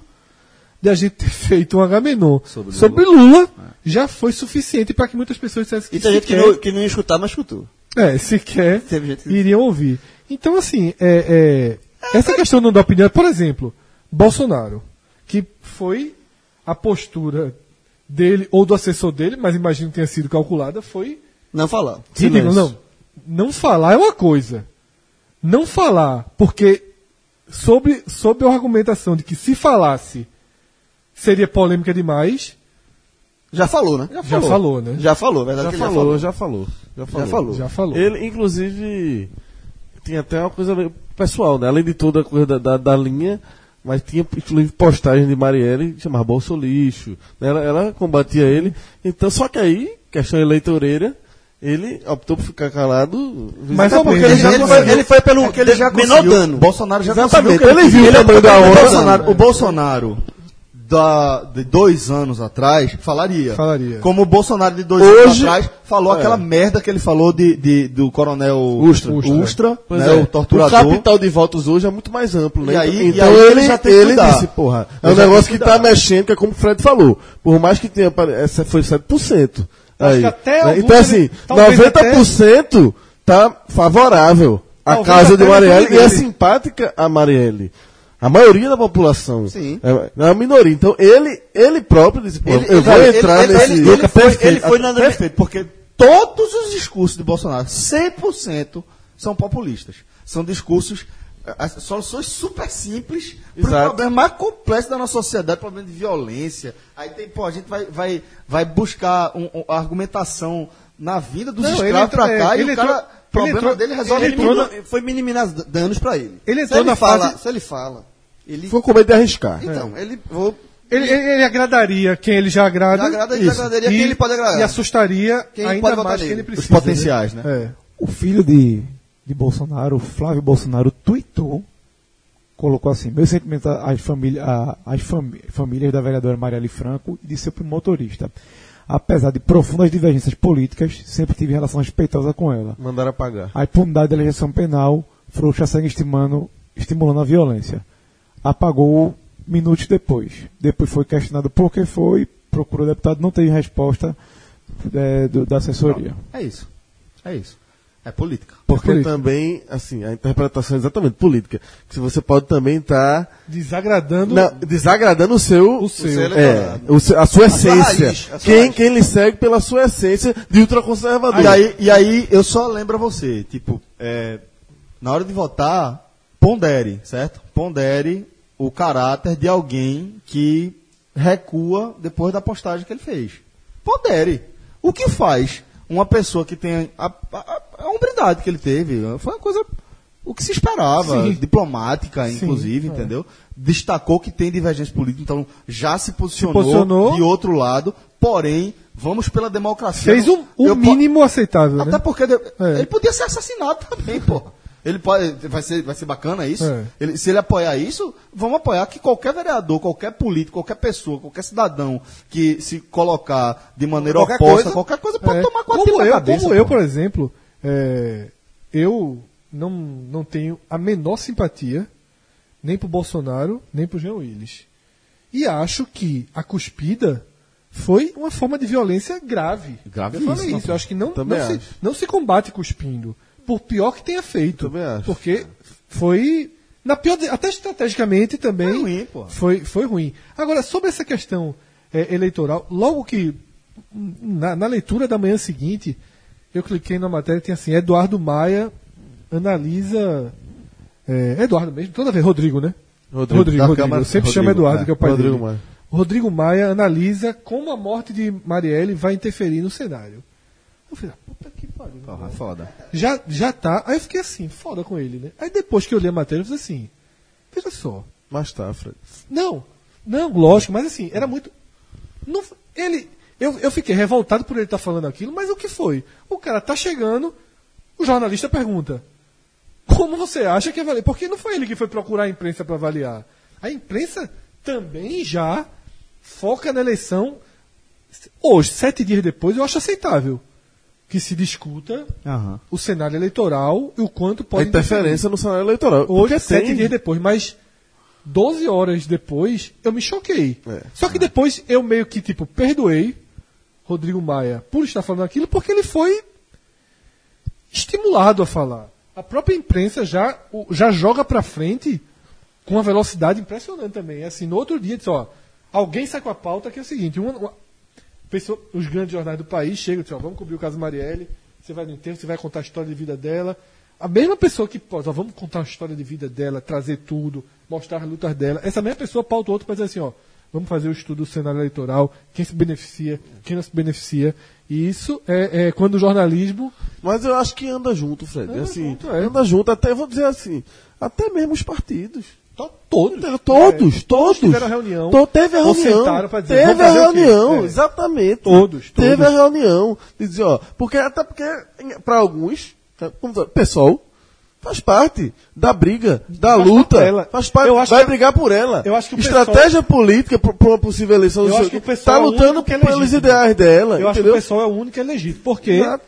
de a gente ter feito um Agamenon Sobre sobre, Lula. Lula, já foi suficiente para que muitas pessoas dissessem que E tem gente que não, que não ia escutar, mas escutou. é, sequer gente iriam ouvir. Então, assim, é, é, essa questão não da opinião, por exemplo, Bolsonaro, que foi a postura dele, ou do assessor dele, mas imagino que tenha sido calculada, foi Não falar. ridículo. Não, não falar é uma coisa. Não falar, porque sob, sob a argumentação de que se falasse seria polêmica demais, Já falou, né? já falou, né? Já falou, verdade Já que falou, já falou, já falou. Já falou. Já falou. Ele, inclusive, tinha até uma coisa meio pessoal, né? Além de toda a coisa da, da, da linha, mas tinha inclusive postagem de Marielle que chamava Bolso Lixo. né? Ela, ela combatia ele. Então, só que aí, questão eleitoreira, ele optou por ficar calado. Mas Não, é porque ele já ele, foi, conseguiu- ele foi pelo É que ele já menor dano. Bolsonaro já Exatamente, conseguiu. ele viu o tamanho da o onda. Bolsonaro, o Bolsonaro da, de dois anos atrás falaria. Falaria. Como o Bolsonaro de dois Hoje- anos atrás falou É. aquela merda que ele falou de, de- do coronel Ustra. Ustra, Pois né, é, o torturador. O capital de votos hoje é muito mais amplo, né? E aí- então e aí ele, ele já tem que ele disse, porra, é Ele um negócio que que tá mexendo, que é como o Fred falou. Por mais que tenha, essa foi 7%. Acho Aí, que até Então, assim, ele- talvez 90% tá favorável à Talvez casa de Marielle e é simpática a Marielle. A maioria da população. Sim. É, é a minoria. Então, ele, ele próprio disse, pô, Ele- eu vou ele- entrar ele- nesse... ele- ele- foi- ele foi na- perfeito, porque todos os discursos de Bolsonaro, 100% são populistas. São discursos, as soluções super simples para o problema mais complexo da nossa sociedade, problema de violência. Aí tem, pô, a gente vai, vai, vai buscar um- um- a argumentação na vinda dos Não, ele escravos entrou- para cá é, e ele o cara, entrou- problema ele entrou- dele resolve Ele tudo. minou- foi minimizar danos pra ele. Ele se entrou ele na fala, fase- Se ele fala. Ele, Ficou com medo de arriscar. então, ele vou, Ele, ele- ele agradaria quem ele já agrada. Já agrada, ele agradaria quem ele pode agradar. E assustaria Quem ainda mais quem ele Os precisa. potenciais, né? É. O filho de, de Bolsonaro, Flávio Bolsonaro, tweetou, colocou assim, meus sentimentos às, família, às fami- famílias da vereadora Marielle Franco e de seu motorista. Apesar de profundas divergências políticas, sempre tive relação respeitosa com ela. Mandaram apagar. A impunidade da legislação penal, frouxa segue estimando, estimulando a violência. Apagou minutos depois. Depois foi questionado por que foi, procurou o deputado, não teve resposta é, do- da assessoria. É isso. É isso. É política. Porque política. também, assim, a interpretação é exatamente política. Que se você pode também estar Desagradando. desagradando o seu, O seu. seu é, o seu- a sua essência. raiz, a sua quem, raiz. quem lhe segue pela sua essência de ultraconservador. E aí, e aí eu só lembro a você, tipo, é, na hora de votar, pondere, certo? Pondere o caráter de alguém que recua depois da postagem que ele fez. Pondere. O que faz uma pessoa que tem a, a, a hombridade que ele teve? Foi uma coisa. O que se esperava, Sim. diplomática, Sim, inclusive, é. entendeu? Destacou que tem divergência política, então já se posicionou, posicionou. de outro lado, porém, vamos pela democracia. Fez o, o mínimo aceitável, até né? porque É. ele podia ser assassinado também, pô. Ele pode, vai ser, vai ser bacana isso. É. Ele- se ele apoiar isso, vamos apoiar que qualquer vereador, qualquer político, qualquer pessoa, qualquer cidadão que se colocar de maneira Qualquer oposta, coisa. qualquer coisa pode É. tomar quatro como tiros na eu, cabeça. como eu, pô. por exemplo, é, eu não, não tenho a menor simpatia nem pro Bolsonaro, nem pro Jean Willis. E acho que a cuspida foi uma forma de violência grave. Gravíssima, Eu falei isso. Eu acho que não, não, se, não se combate cuspindo. Por pior que tenha feito. Também acho. Porque foi. Na pior, até estrategicamente também. Foi ruim, pô. Foi, foi ruim. Agora, sobre essa questão é, eleitoral, logo que. Na, na leitura da manhã seguinte, eu cliquei na matéria e tinha assim: Eduardo Maia analisa. É, Eduardo mesmo, toda vez, Rodrigo, né? Rodrigo, Rodrigo, Rodrigo. Câmara- Eu sempre Rodrigo, chamo Eduardo, é, que é o pai Rodrigo dele. Maia. Rodrigo Maia analisa como a morte de Marielle vai interferir no cenário. Eu falei, ah, puta pariu. Porra, foda. Já, já tá. Aí eu fiquei assim, foda com ele, né? Aí depois que eu li a matéria, eu falei assim, veja só. Mas tá, Fred. Não, não, lógico, mas assim, era muito. Não, ele. Eu, eu fiquei revoltado por ele estar falando aquilo, mas o que foi? O cara tá chegando, o jornalista pergunta: Como você acha que avaliar? Porque não foi ele que foi procurar a imprensa para avaliar. A imprensa também já foca na eleição. Hoje, sete dias depois, eu acho aceitável que se discuta Aham. o cenário eleitoral e o quanto pode a interferência no cenário eleitoral. Hoje, Porque sete tem- dias depois, mas 12 horas depois, eu me choquei. É. Só que depois eu meio que, tipo, perdoei Rodrigo Maia por estar falando aquilo, porque ele foi estimulado a falar. A própria imprensa já, já joga pra frente com uma velocidade impressionante também. Assim, no outro dia, disse, ó, alguém sai com a pauta que é o seguinte, uma, uma- pessoa- os grandes jornais do país chegam e dizem, ó, vamos cobrir o caso Marielle, você vai no enterro, você vai contar a história de vida dela. A mesma pessoa que, pô, ó, vamos contar a história de vida dela, trazer tudo, mostrar as lutas dela, essa mesma pessoa pauta o outro para dizer assim, ó, vamos fazer o estudo do cenário eleitoral, quem se beneficia, quem não se beneficia. E isso é, é quando o jornalismo Mas eu acho que anda junto, Fred. Anda assim, junto, é. Anda junto, até vou dizer assim, até mesmo os partidos. To- todos, Entendeu? Todos, é, todos. tiveram reunião, To- teve a reunião. dizer, teve a reunião, É. exatamente. Todos, Teve todos. a reunião. Dizer, ó, porque, até porque, para alguns, tá, pessoal, faz parte da briga, da Faz luta. dela. Faz parte, Eu acho vai que- brigar por ela. eu acho que Estratégia política para uma possível eleição Eu do acho seu- que o pessoal tá é lutando é pelos ideais dela. Eu acho que entendeu? o pessoal é o único que é legítimo, porque Exato.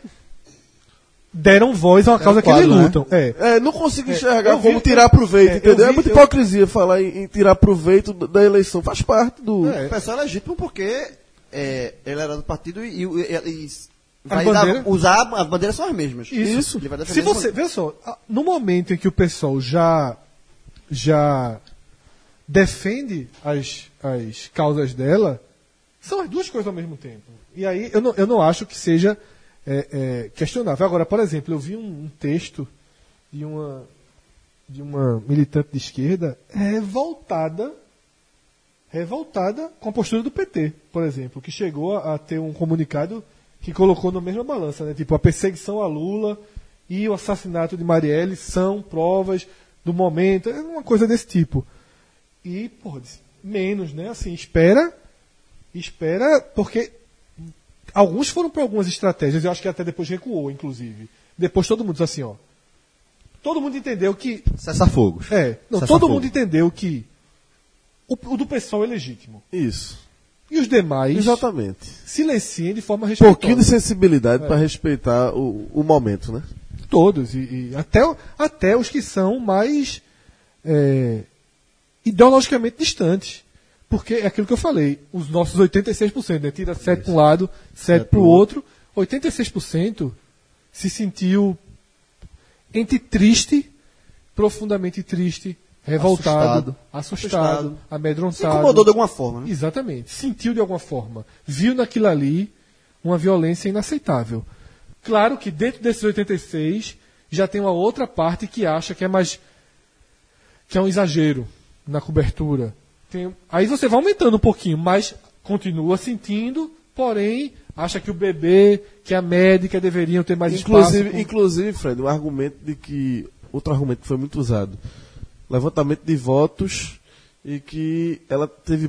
Deram voz a uma causa que quadro, eles né? lutam. É. É, não consigo É, enxergar eu vi- como tirar proveito, é, eu entendeu? vi- é muita eu- hipocrisia falar em, em tirar proveito da- eleição. Faz parte do. É. O pessoal é legítimo porque é, ele era do partido e, e- e- e vai bandeira? dar- usar as bandeiras são as mesmas. Isso. Ele vai Se você, veja só, a- no momento em que o pessoal já já defende as, as causas dela, são as duas coisas ao mesmo tempo. E aí eu não, eu não acho que seja é, é, questionável. Agora, por exemplo, eu vi um, um texto de uma de uma militante de esquerda revoltada revoltada com a postura do PT, por exemplo, que chegou a, a ter um comunicado que colocou na mesma balança, né? Tipo, a perseguição a Lula e o assassinato de Marielle são provas do momento, é uma coisa desse tipo. E, disse, menos, né? Assim, espera, espera, porque alguns foram para algumas estratégias, eu acho que até depois recuou, inclusive. Depois todo mundo disse assim, ó. Todo mundo entendeu que. Cessar-fogos. É, não, Cessar todo mundo entendeu que o, o do pessoal é legítimo. Isso. E os demais Exatamente. silenciem de forma Um respeitosa. pouquinho de sensibilidade para respeitar o, o momento, né? Todos, e, e até, até os que são mais é, ideologicamente distantes. Porque é aquilo que eu falei, os nossos 86%, né? Tira 7 para um lado, 7 para o outro, 86% se sentiu entre triste, profundamente triste, revoltado, assustado, Assustado. amedrontado. Se incomodou de alguma forma, né? Exatamente. Sentiu de alguma forma. Viu naquilo ali uma violência inaceitável. Claro que dentro desses 86 já tem uma outra parte que acha que é mais. que é um exagero na cobertura. Tem- aí você vai aumentando um pouquinho, mas continua sentindo, porém acha que o bebê, que a médica deveriam ter mais Inclusive, espaço. inclusive, Fred, um argumento de que. Outro argumento que foi muito usado. Levantamento de votos e que ela teve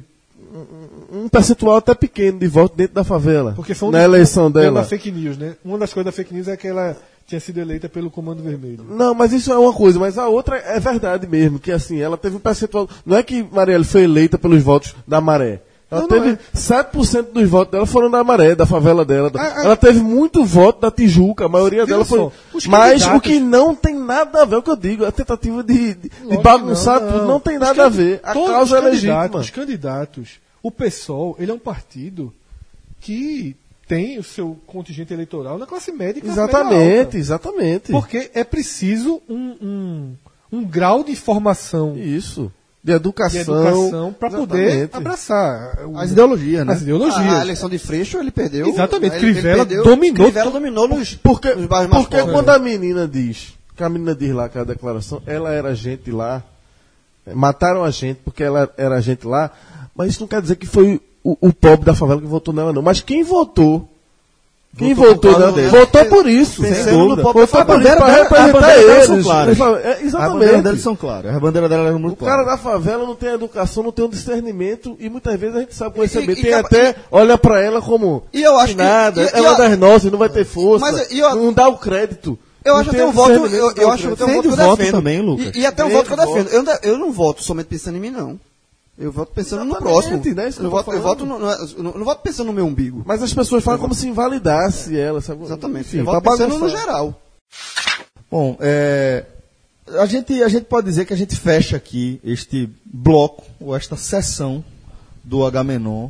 um- percentual até pequeno de votos dentro da favela. Porque foi um na eleição dela. na fake news, né? Uma das coisas da fake news é que ela tinha sido eleita pelo Comando Vermelho. Não, mas isso é uma coisa, mas a outra é verdade mesmo, que assim, ela teve um percentual. Não é que Marielle foi eleita pelos votos da maré. Ela Não, não teve é. 7% dos votos dela foram da maré, da favela dela. Ah, ah. ela teve muito voto da Tijuca, a maioria dela foi. Mas o que não tem nada a ver, é o que eu digo, a tentativa de, de, de bagunçar tudo não tem nada a ver. A todos causa é legítima. Os candidatos, o PSOL, ele é um partido que tem o seu contingente eleitoral na classe média classe média Exatamente, alta. exatamente. Porque é preciso um, um, um grau de formação Isso. De educação. de educação para poder abraçar o- As ideologias, né? as ideologias. A, a eleição de Freixo ele perdeu. Exatamente, Ele- ele Crivella perdeu- dominou Crivella dominou nos, Porque, nos bairros mais porque pobres. quando a menina diz, que a menina diz lá que a declaração, ela era gente lá, mataram a gente porque ela era gente lá, mas isso não quer dizer que foi o, o pobre da favela que votou nela, não. Mas quem votou, quem Votou votou, por votou por isso. Pensando sem no dúvida. pobre Votou isso favela. para A representar bandeira delas são eles. claras. É, A bandeira exatamente. deles são claras. A bandeira dela é muito O cara clara. da favela não tem educação, não tem um discernimento e muitas vezes a gente sabe conhecer Tem e- até, olha pra ela como E eu acho que- nada, e- e- ela é das nossas, não vai ter força, Mas, e eu- não dá o crédito. Eu acho tem até um voto, eu, eu acho até um voto que eu defendo. também, Lucas. E, e até um voto que eu voto. defendo. Eu, não- eu não voto somente pensando em mim, não. Eu voto pensando no Exatamente, próximo. né? Eu, eu voto, eu, voto no, não é- eu não, eu voto pensando no meu umbigo. Mas as pessoas falam como se invalidasse ela, sabe? Exatamente. Enfim, eu pra voto pensando no geral. Bom, é, a, gente, a gente pode dizer que a gente fecha aqui este bloco, ou esta sessão do Agamenon.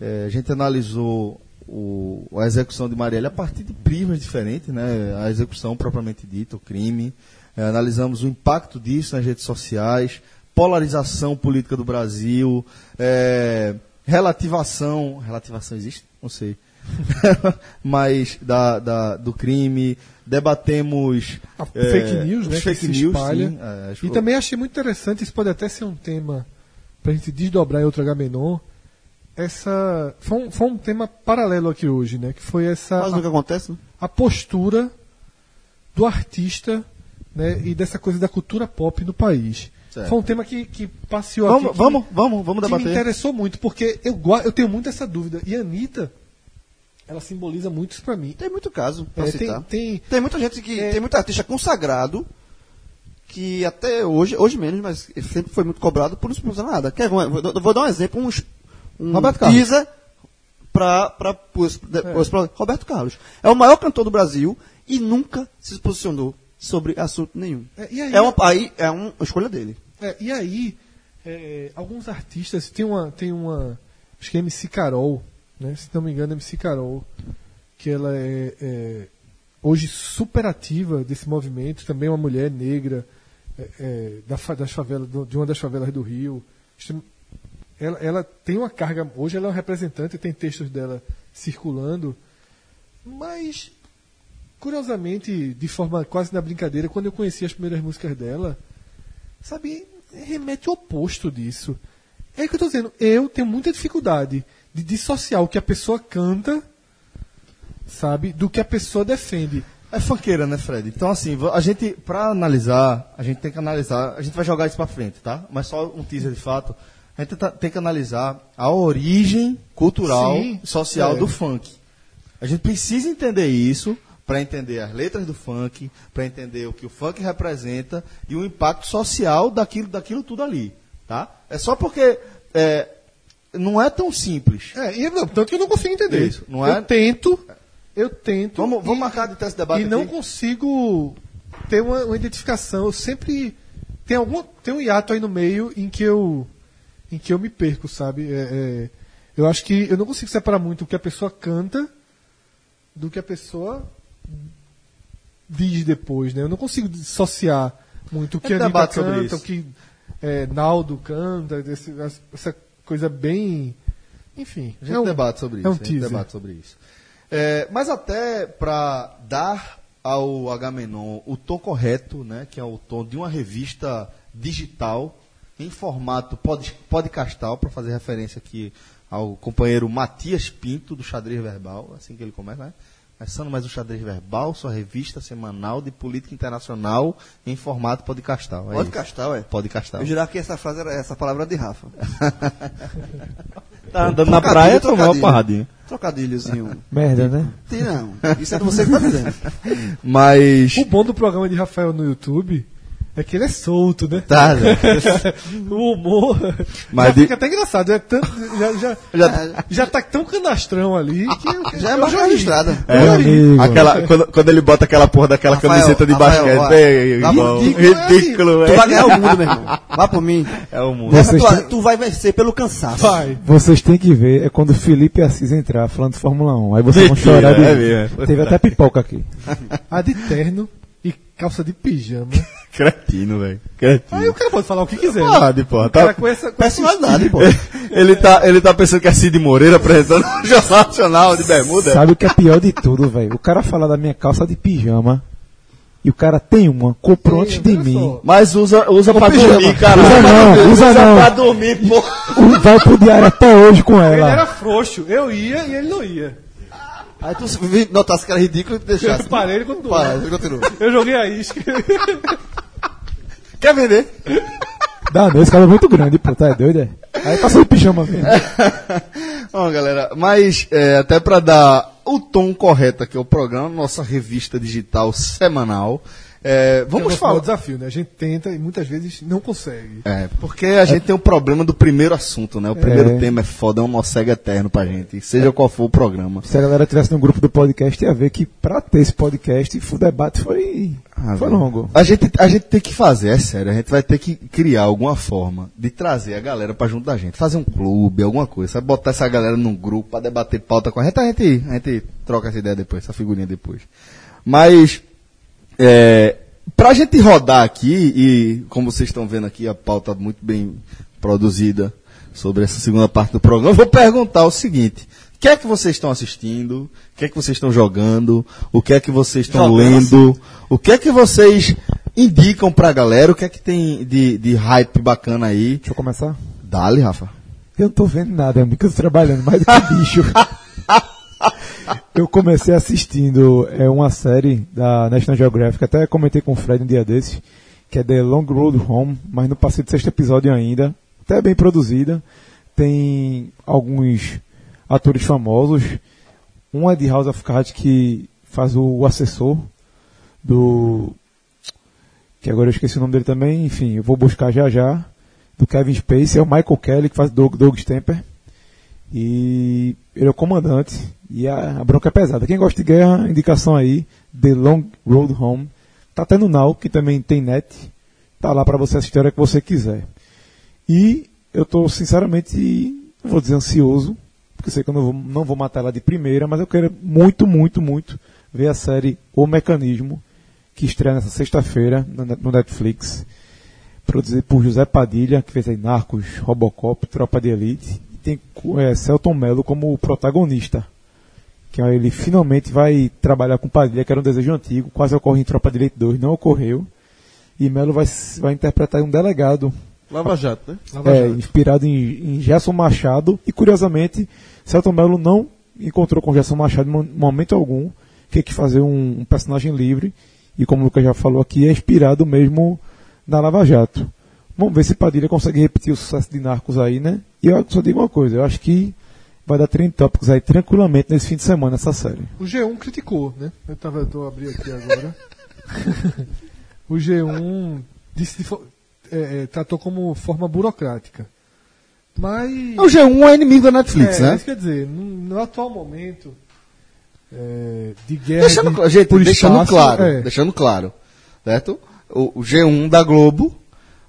É, a gente analisou o- a execução de Marielle a partir de prismas diferentes, né? a execução propriamente dita, o crime. É, analisamos o impacto disso nas redes sociais, polarização política do Brasil, é, relativação. Relativação existe? Não sei. mas da, da- do crime, debatemos A é, fake news, né? fake news, espalha. sim, é, e que- também achei muito interessante, isso pode até ser um tema para a gente desdobrar em outro H-Menon. Essa foi um, foi um tema paralelo aqui hoje, né? Que foi essa Mas o que acontece, né? a postura do artista né, e dessa coisa da cultura pop no país. Certo. Foi um tema que, que passeou Vamos, aqui. que vamos, vamos, vamos que me debater. interessou muito, porque eu, eu tenho muito essa dúvida. E a Anitta, ela simboliza muito isso pra mim. Tem muito caso pra É, citar. tem, tem, Tem muita gente que. É. Tem muito artista consagrado que até hoje, hoje menos, mas sempre foi muito cobrado por não se usar nada. Quer, vou, vou- dar um exemplo, um, um Roberto Carlos. teaser depois pra Roberto Carlos. É o maior cantor do Brasil e nunca se posicionou sobre assunto nenhum. É, e aí- é uma, aí é uma escolha dele. É, e aí, é, alguns artistas, tem uma, tem uma, acho que é MC Carol, né? se não me engano, é MC Carol, que ela é, é, hoje super ativa desse movimento, também uma mulher negra, é, é, da, das favelas, de uma das favelas do Rio. Ela, ela tem uma carga, hoje ela é uma representante, tem textos dela circulando, mas curiosamente, de forma quase na brincadeira, quando eu conheci as primeiras músicas dela, sabe, remete ao oposto disso. É o que eu tô dizendo, eu tenho muita dificuldade de dissociar o que a pessoa canta, sabe, do que a pessoa defende. É funkeira, né, Fred? Então, assim, a gente, pra analisar, a gente tem que analisar, a gente vai jogar isso pra frente, tá? Mas só um teaser de fato. A gente tá- tem que analisar a origem cultural Sim, social é. do funk. A gente precisa entender isso para entender as letras do funk, para entender o que o funk representa e o impacto social daquilo, daquilo tudo ali, tá? É só porque é, não é tão simples. É, e não, tanto que eu não consigo entender. Isso, não é? Eu tento, eu tento. Vamos, e- vamos marcar de ter esse debate e não aqui? consigo ter uma, uma identificação. Eu sempre tem algum tem um hiato aí no meio em que eu em que eu me perco, sabe? É, é, eu acho que eu não consigo separar muito o que a pessoa canta do que a pessoa diz depois, né? Eu não consigo dissociar muito o que É a Anitta canta, isso. o que é, Naldo canta, esse- essa coisa bem, enfim. A gente é um- debate sobre isso. é um teaser. debate sobre isso. É, mas até para dar ao Agamenon o tom correto, né, que é o tom de uma revista digital em formato pod, podcastal, para fazer referência aqui ao companheiro Matias Pinto, do Xadrez Verbal, assim que ele começa, né? Começando mais o Xadrez Verbal, sua revista semanal de política internacional em formato podcastal. É Podcastal, é. Podcastal. Eu jurava que essa frase era essa palavra de Rafa. Tá andando na praia, tomou uma porradinha. Trocadilhozinho. Merda, né? Tem não. Isso é de você que tá dizendo. Mas. O bom do programa de Rafael no YouTube é que ele é solto, né? Tá, né? o humor. Mas já de- fica até engraçado. É tanto, já, já, Já- já tá tão canastrão ali que. Já é ri. registrada. É, amigo. aquela, quando, quando ele bota aquela porra daquela Rafael, camiseta de Rafael, basquete, é, tá irmão, ridículo, é ridículo, Tu velho. vai ganhar o mundo, meu irmão. Vá por mim. É o mundo. Vocês tu, têm- tu vai vencer pelo cansaço. Vai. Vocês têm que ver, é quando o Felipe Assis entrar falando de Fórmula 1. Aí vocês vão chorar de é rir. mesmo. Teve até pipoca aqui. A de terno e calça de pijama. Cretino, velho. Aí Cretino. o cara pode falar o que quiser. né? Pode, porra. O cara Tá, com essa. Com Personalidade, pô. ele, tá, ele tá pensando que é Cid Moreira apresentando o Jornal Nacional de Bermuda. Sabe o que é pior de tudo, velho? O cara fala da minha calça de pijama e o cara tem uma, comprou antes de mim. só. Mas usa, usa pra pijama. dormir, cara. Usa não, usa não. pra dormir, porra. O- Vai pro diário até hoje com Ele ela. era frouxo. Eu ia e ele não ia. Aí tu notasse que era ridículo e tu deixasse. Eu parei ele quando continua. Eu joguei a isca. Quer vender? Dá não, esse cara é muito grande, pô, tá doido, é? Aí passou de pijama mesmo. Bom, galera, mas é, até para dar o tom correto aqui ao programa, nossa revista digital semanal, é, vamos Vamos falar. o desafio, né? A gente tenta e muitas vezes não consegue. É, porque a gente tem o problema do primeiro assunto, né? O primeiro É. tema é foda, é um morcego eterno pra gente, seja qual for o programa. Se a galera tivesse no grupo do podcast, ia ver que pra ter esse podcast, o debate foi, Ah, foi longo. A gente, a gente tem que fazer, é sério, a gente vai ter que criar alguma forma de trazer a galera pra junto da gente, fazer um clube, alguma coisa, sabe? Botar essa galera num grupo pra debater pauta com a gente, a gente, a gente troca essa ideia depois, essa figurinha depois. Mas, é, pra gente rodar aqui, e como vocês estão vendo aqui, a pauta muito bem produzida sobre essa segunda parte do programa, eu vou perguntar o seguinte. O que é que vocês estão assistindo? O que é que vocês estão jogando? O que é que vocês estão Jogando lendo? O que é que vocês indicam pra galera? O que é que tem de, de hype bacana aí? Deixa eu começar? Dale, Rafa. Eu não tô vendo nada, eu tô trabalhando mais do que bicho. eu comecei assistindo é, uma série da National Geographic, até comentei com o Fred um dia desses, que é The Long Road Home, mas não passei do sexto episódio ainda. Até bem produzida. Tem alguns atores famosos. Um é de House of Cards que faz o, assessor do. Que agora eu esqueci o nome dele também, enfim, eu vou buscar já já. Do Kevin Spacey, é o Michael Kelly que faz Doug, Doug. E ele é o comandante. E a, a bronca é pesada. Quem gosta de guerra, indicação aí, The Long Road Home. Tá até no Now, que também tem net. Tá lá para você assistir a hora que você quiser. E eu tô sinceramente, vou dizer ansioso, porque sei que eu não vou, não vou matar ela de primeira, mas eu quero muito, muito, muito ver a série O Mecanismo, que estreia nessa sexta-feira no Netflix. Produzido por José Padilha, que fez aí Narcos, Robocop, Tropa de Elite. Tem é, Celton Mello como protagonista. Que ele finalmente vai trabalhar com Padilha, que era um desejo antigo, quase ocorre em Tropa de Elite 2, não ocorreu. E Mello vai, vai interpretar um delegado Lava Jato, né? é, inspirado em, em Gerson Machado. E curiosamente, Celton Mello não encontrou com Gerson Machado em mo- momento algum. que que fazer um, um personagem livre e como o Lucas já falou aqui, é inspirado mesmo na Lava Jato. Vamos ver se Padilha consegue repetir o sucesso de Narcos aí, né? E eu só digo uma coisa, eu acho que vai dar 30 tópicos aí tranquilamente nesse fim de semana essa série. O G1 criticou, né? Eu tava, tô abrir aqui agora. o G1 disse, é, é, tratou como forma burocrática. Mas. O G1 é inimigo da Netflix, é, né? Isso quer dizer, no, no atual momento é, de guerra. Deixando, de- gente, deixando espaço, claro, é. deixando claro, certo? O, o G1 da Globo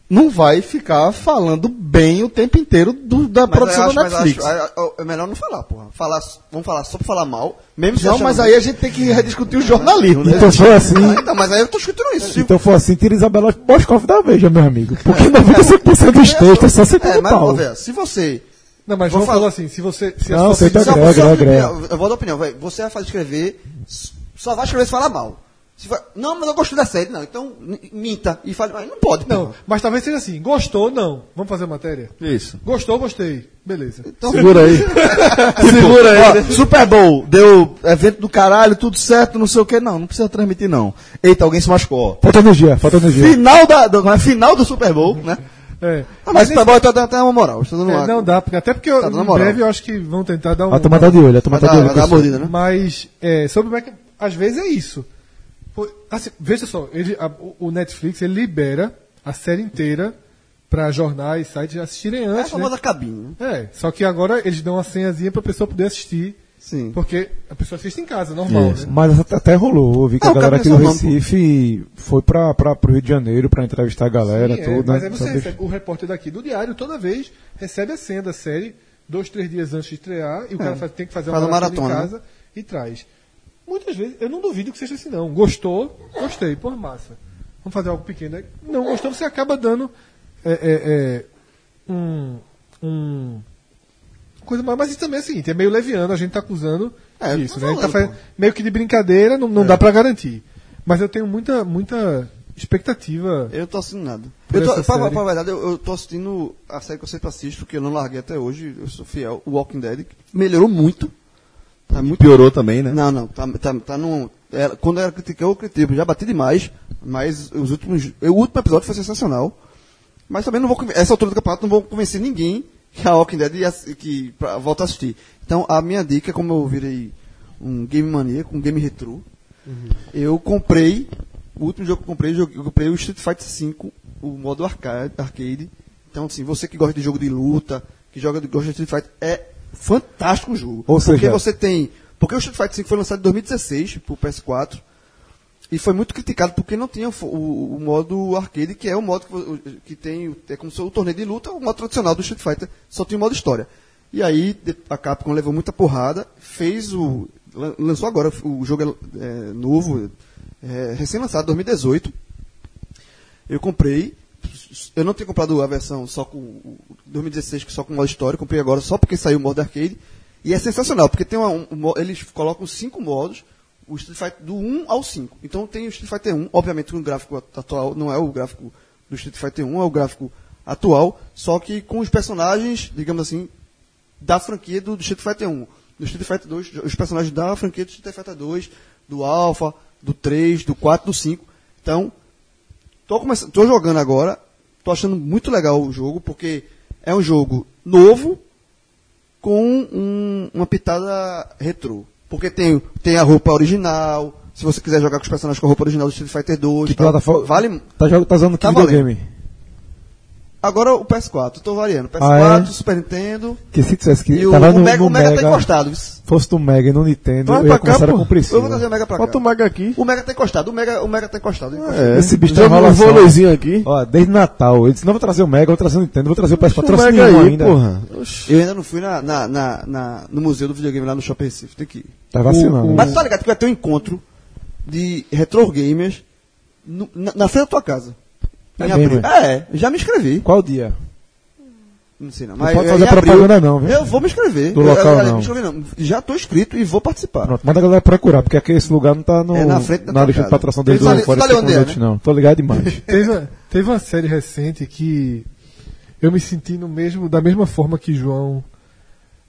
não vai ficar falando bem o tempo inteiro do- da Mas produção acho- da Netflix. acho- é- é- é melhor não falar, porra. Falar, vamos falar só pra falar mal. Mesmo se não, mas aí a gente tem que rediscutir o jornalismo, né? Então foi assim. Ah, então, mas aí eu tô escutando isso. Se- Então foi assim, tira Isabela Boscoff da Veja, meu amigo. Porque 95% dos textos são sempre é, mas, pau. velho, se você. Não, mas Vou João falar- assim: se você. Se Não, você tá você- agrega. Eu vou dar opinião, velho. Você vai fazer escrever, só vai escrever se falar mal. Não, mas eu gostei da série, não. Então, minta e fale, mas não pode, Não, porra. mas talvez seja assim: gostou, não. Vamos fazer a matéria? Isso. Gostou, gostei. Beleza. Então, Segura aí. Segura aí. Super Bowl, deu evento do caralho, tudo certo, não sei o que. Não, não precisa transmitir, não. Eita, alguém se machucou. Falta energia, falta energia. Final da, do, é final do Super Bowl, né? É. Ah, mas o Super Bowl tá dando até uma moral. Estou dando É, uma, não dá, porque, até porque eu, Tá em breve eu acho que vão tentar dar um. A tomada de olho, a Vai tomada dar, de olho. vai dar uma mordida, né? Mas é, sobre o Mac, às vezes é isso. Assim, veja só, ele, a- o- o Netflix ele libera a série inteira para jornais, sites assistirem É a antes. famosa né? cabine, né? É, só que agora eles dão uma senhazinha pra pessoa poder assistir, Sim. porque a pessoa assiste em casa, normal, né? Mas até- rolou, eu vi que Ah, a o galera cara aqui do Recife foi pra, pra, pro Rio de Janeiro pra entrevistar a galera, Sim, é, tudo, mas né? aí você recebe, o repórter daqui do diário toda vez recebe a senha da série dois, três dias antes de estrear e o cara faz- tem que fazer uma Faz uma maratona, maratona, em casa e traz. Muitas vezes, eu não duvido que seja assim não. Gostou, gostei, por massa. Vamos fazer algo pequeno. Não gostou, você acaba dando é, é, é, um, um coisa mais. Mas isso também é o seguinte, é meio leviano, a gente tá acusando É, isso, né? Tá fazendo meio que de brincadeira, não, não É. dá pra garantir. Mas eu tenho muita, muita expectativa. Eu tô assistindo nada. Eu tô, pra, pra verdade, eu, eu tô assistindo a série que eu sempre assisto, que eu não larguei até hoje, eu sou fiel, o Walking Dead, que melhorou muito. Tá muito Piorou também, né? Não, não, tá, tá, tá num. era- quando era criticar, eu critico, já bati demais, mas os últimos. O último episódio foi sensacional. Mas também não vou. Essa altura do campeonato não vou convencer ninguém que a Walking Dead ia, que pra, volta a assistir. Então a minha dica, como eu virei um game maníaco, um game retrô, eu comprei. O último jogo que eu comprei, eu joguei- eu comprei o Street Fighter V, o modo arcade. arcade. Então, assim, você que gosta de jogo de luta, que joga de, gosta de Street Fighter, é fantástico o jogo. Ou porque seja- você tem. Porque o Street Fighter V foi lançado em 2016 pro PS4. E foi muito criticado porque não tinha o, o- o modo arcade, que é o modo que, que tem. É como se o torneio de luta, o modo tradicional do Street Fighter, só tinha o modo história. E aí a Capcom levou muita porrada, fez o. lan- lançou agora, o jogo é, é, novo, é, recém-lançado, 2018. Eu comprei. Eu não tinha comprado a versão só com o 2016, que só com modo história, comprei agora só porque saiu o modo arcade. E é sensacional, porque tem uma, um, eles colocam cinco modos, o Street Fighter do 1 ao 5. Então tem o Street Fighter 1, obviamente com o gráfico atual, não é o gráfico do Street Fighter 1, é o gráfico atual, só que com os personagens, digamos assim, da franquia do, do Street Fighter 1. Do Street Fighter 2, os personagens da franquia do Street Fighter 2, do Alpha, do 3, do 4, do 5. Então, tô jogando agora, tô achando muito legal o jogo, porque é um jogo novo com um- uma pitada retrô. Porque tem, tem a roupa original, se você quiser jogar com os personagens com a roupa original do Street Fighter 2, Que tal, plataforma- vale. Tá, tá usando que Tá videogame? Agora o PS4, tô variando. PS4, Ah, é? Super Nintendo. Que se dissesse que E o, tava o no, Mega, no o Mega, Mega, tá encostado. fosse do Mega e no Nintendo, Vai eu ia cá, começar a pô. cumprir Eu vou trazer o Mega pra cá. Bota o Maga aqui. O Mega tá encostado, o Mega, o Mega tá encostado. É. Esse bicho tá um vôleizinho aqui. Ó, desde Natal, ele disse, não vou trazer o Mega, vou trazer o Nintendo, vou trazer o PS4, o trouxe Mega aí, ainda. porra. Oxi. Eu ainda não fui na, na, na, na- no museu do videogame lá no Shopping Recife, tem que ir. Tá vacilando. O- o- Mas tu tá ligado que vai ter um encontro de retro gamers no- na, na frente da tua casa. É Em abril. mesmo, É, já me inscrevi. Qual dia? Não sei não. Não Mas pode é fazer em abril. propaganda não, viu? Eu vou me inscrever. Do Eu- local eu- eu- não. Me não. Já tô inscrito e vou participar. Pronto, manda a galera procurar, porque aqui esse lugar não tá no, É na frente da na tua lista de casa. patrocinador desde Você o tá- 45 você tá onde é, minutos, né? não. Tô ligado demais. Teve, uma- teve uma série recente que eu me senti no mesmo, da mesma forma que João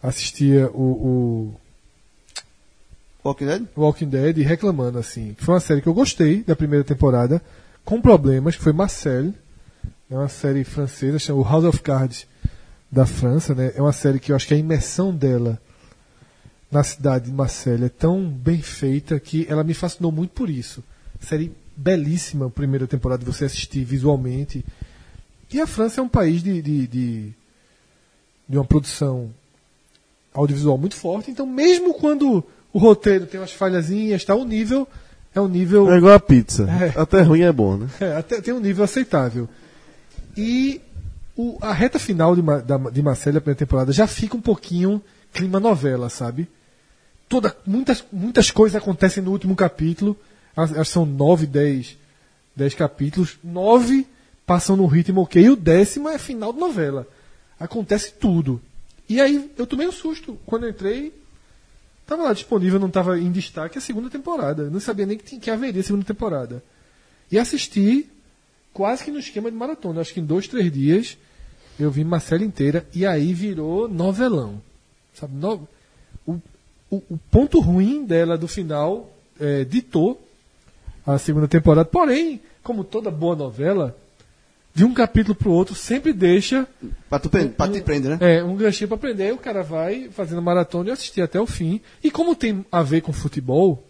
assistia o. o Walking Dead? Walking Dead reclamando assim, foi uma série que eu gostei da primeira temporada, com problemas, que foi Marcel, é uma série francesa, chama o House of Cards da França, né? É uma série que eu acho que a imersão dela na cidade de Marseille é tão bem feita que ela me fascinou muito por isso. Série belíssima, primeira temporada você assistir visualmente. E a França é um país de, de, de, de uma produção audiovisual muito forte, então mesmo quando o roteiro tem umas falhazinhas, tá, o nível é um nível. É igual a pizza. É. Até ruim é bom, né? É, até tem um nível aceitável. E o- a reta final de, da, de Marcelo, a primeira temporada, já fica um pouquinho clima novela, sabe? Toda, muitas, muitas coisas acontecem no último capítulo. As são nove, dez, dez capítulos. Nove passam no ritmo ok. E o décimo é final de novela. Acontece tudo. E aí eu tomei um susto. Quando eu entrei, Tava lá disponível, não tava em destaque a segunda temporada. Eu não sabia nem que, que haveria segunda temporada. E assisti quase que no esquema de maratona. Acho que em dois, três dias eu vi Marcela inteira e aí virou novelão. Sabe? No- o, o, o ponto ruim dela do final é, ditou a segunda temporada. Porém, como toda boa novela, de um capítulo pro outro sempre deixa Pra, tu, pre- pra te prender, né? é, um ganchinho pra aprender, o cara vai fazendo maratona e eu assisti até o fim. E como tem a ver com futebol,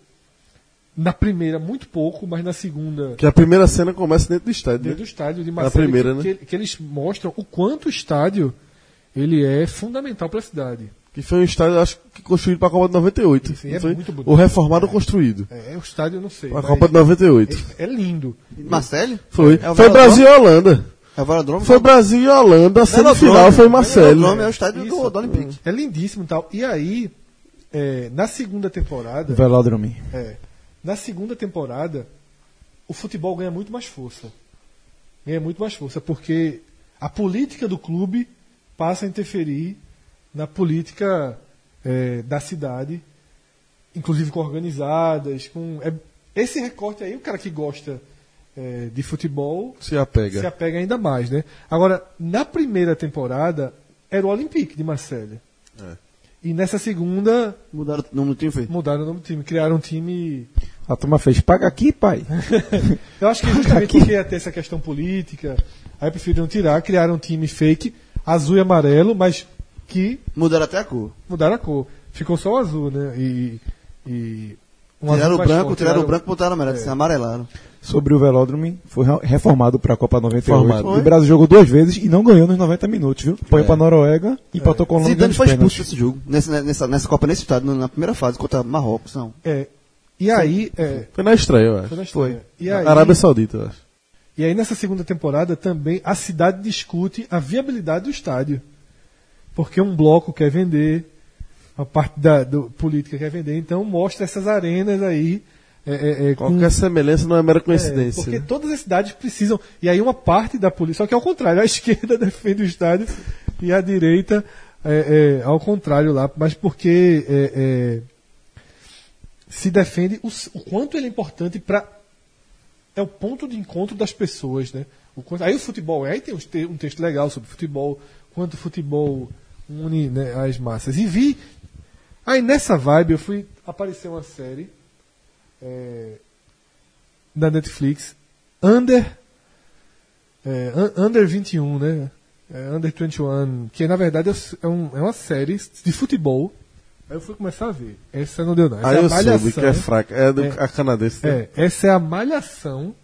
na primeira muito pouco, mas na segunda Que a primeira cena começa dentro do estádio, dentro né? do estádio de Na Marcelo, primeira, que, né? que, que eles mostram o quanto o estádio ele é fundamental para a cidade. Que foi um estádio, acho que construído pra Copa de 98. Sim, é foi? muito bonito. O reformado ou construído. É, o estádio eu não sei. Pra mas Copa de 98. é, é lindo. Marcelo? Foi. É o foi Velodrome? Brasil e Holanda. É o Velodrome? Foi Brasil e Holanda, a semifinal foi Marcelo. Velodrome é o estádio Isso. do, do Olympique. É lindíssimo e tal. E aí, é, na segunda temporada. Velódromo. É. Na segunda temporada, o futebol ganha muito mais força. Ganha muito mais força, porque a política do clube passa a interferir na política é, da cidade, inclusive com organizadas, com. é- esse recorte aí, o cara que gosta é, de futebol Se apega. se apega ainda mais, né? Agora, na primeira temporada, era o Olympique de Marseille. É. E nessa segunda, Mudaram o nome do time, foi? mudaram o nome do time, criaram um time A turma fez, paga aqui, pai. Eu acho que justamente porque ia ter essa questão política, aí preferiram tirar, criaram um time fake, azul e amarelo, mas que Mudaram até a cor. mudaram a cor. Ficou só o azul, né? E. e um tiraram azul o branco, forte, tiraram o branco e botaram o amarelo. É. Amarelaram. Sobre o Velódromo, foi re- reformado para a Copa 98. Formado. O Brasil jogou duas vezes e não ganhou nos 90 minutos, viu? Foi É. para Noruega e empatou com a Holanda Zidane foi expulso desse jogo. Nessa, nessa, nessa Copa, nesse estado, na primeira fase, contra Marrocos. Não. É. E aí. É, Foi na estreia, eu acho. foi na estreia. E aí, Arábia Saudita, eu acho. E aí nessa segunda temporada também a cidade discute a viabilidade do estádio. Porque um bloco quer vender, a parte da do, política quer vender, então mostra essas arenas aí. É, é, é, com- Qualquer semelhança não é mera é, coincidência. porque né? todas as cidades precisam. E aí uma parte da polícia, só que é ao contrário, a esquerda defende o estádio e a direita é, é, ao contrário lá, mas porque se defende o, o quanto ele é importante para é o ponto de encontro das pessoas, né? O aí o futebol, aí tem um um texto legal sobre futebol, quanto o futebol une né, as massas. E vi, aí nessa vibe eu fui, apareceu uma série é, da Netflix, Under, é, Un- Under 21, né? É, Under 21, que na verdade é um- é uma série de futebol. Aí eu fui começar a ver. Essa não deu não. Essa Aí é a eu soube malhação. que é fraca. É, do, É. a canadense. né? É, essa é a malhação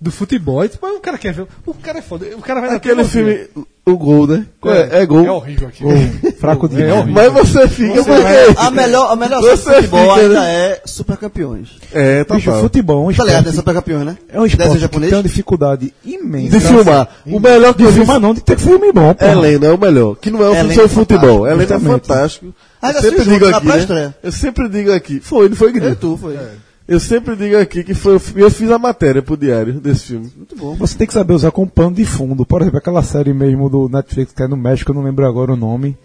do futebol. Mas o cara quer ver. O cara é foda. O cara vai Aquele naquele filme, o gol, né? É, é gol. É horrível aqui. Fraco É demais. horrível. Mas você fica Você porque... vai- A melhor, a melhor Você de futebol fica, ainda né? é Super Campeões. É, tá Bicho, bom. futebol é um Tá ligado? É esporte, Super Campeões, né? é um esporte que japonês? tem uma dificuldade imensa. De filmar. O melhor que De filmar não, de ter filme bom, pô. Helena é o melhor. Que não é filme Helena sobre é futebol. Helena é fantástico. Eu sempre digo aqui, né? Eu sempre digo aqui. Foi, não foi, Guilherme? Eu, tu, foi. Eu sempre digo aqui que foi, eu fiz a matéria pro diário desse filme. Muito bom. Você tem que saber usar como pano de fundo. Por exemplo, aquela série mesmo do Netflix que é no México, eu não lembro agora o nome.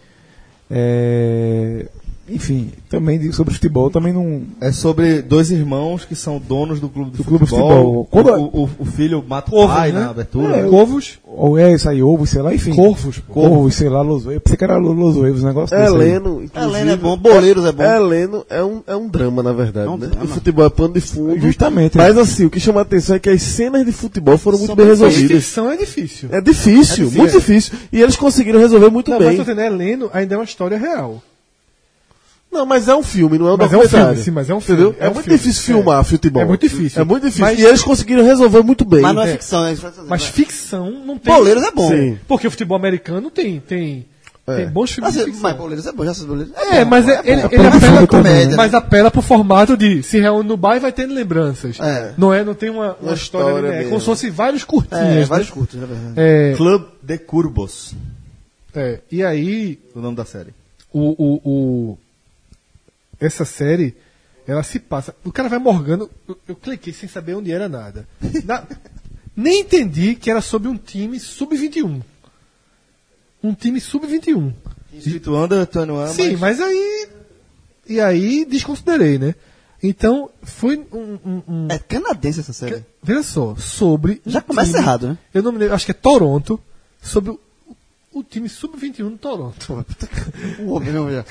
É... enfim, também de- sobre futebol, também não. É sobre dois irmãos que são donos do clube de Do clube de futebol. futebol. Quando- O, o- o filho mata o pai né? na abertura. É, Corvos, Ou é isso aí, ovo, sei lá, enfim. Corvos. Corvos, sei lá, Losoevo. Pensei que era Losoevo, os negócios desse aí. Heleno. Heleno é bom, Boleiros é bom. Heleno é um, é um drama, na verdade. É um né? O futebol é pano de fundo. Justamente. Mas assim, o que chama a atenção é que as cenas de futebol foram muito São bem A resolvidas. ficção é difícil. É difícil, É difícil, muito é. difícil. E eles conseguiram resolver muito Não, bem. mas entendendo, Heleno ainda é uma história real. Não, mas é um filme, não é um Mas é um documentário. filme, sim, mas é um filme. Entendeu? É, É um muito filme. difícil filmar futebol. É muito difícil. É muito difícil. Mas- E eles conseguiram resolver muito bem. Mas não é, É. ficção, é dizendo. Mas ficção não tem. Boleiros é bom. Sim. Porque o futebol americano tem, tem, É. tem bons filmes Assim, mas Boleiros é bom, já sei Boleiros. É, mas é- ele, bom. ele É apela, comédia, né? mas apela pro formato de se reúne no bar e vai tendo lembranças. É. Não é, não tem uma, uma, Uma história. É como se fosse vários curtinhos. É, né? vários curtos, na verdade. É, Club de Curbos, é, e aí, o nome da série. o, o, o- essa série, ela se passa. O cara vai morgando. Eu, eu cliquei sem saber onde era nada. Na- nem entendi que era sobre um time sub-21. Um time sub-21. Escrito Under 21, Sim, mas aí. E aí desconsiderei, né? Então, foi um. um- um- É canadense essa série. veja só, sobre. um Já começa time- errado, né? Eu não me lembro, acho que é Toronto. Sobre o, time sub-21 do Toronto. O homem mesmo já.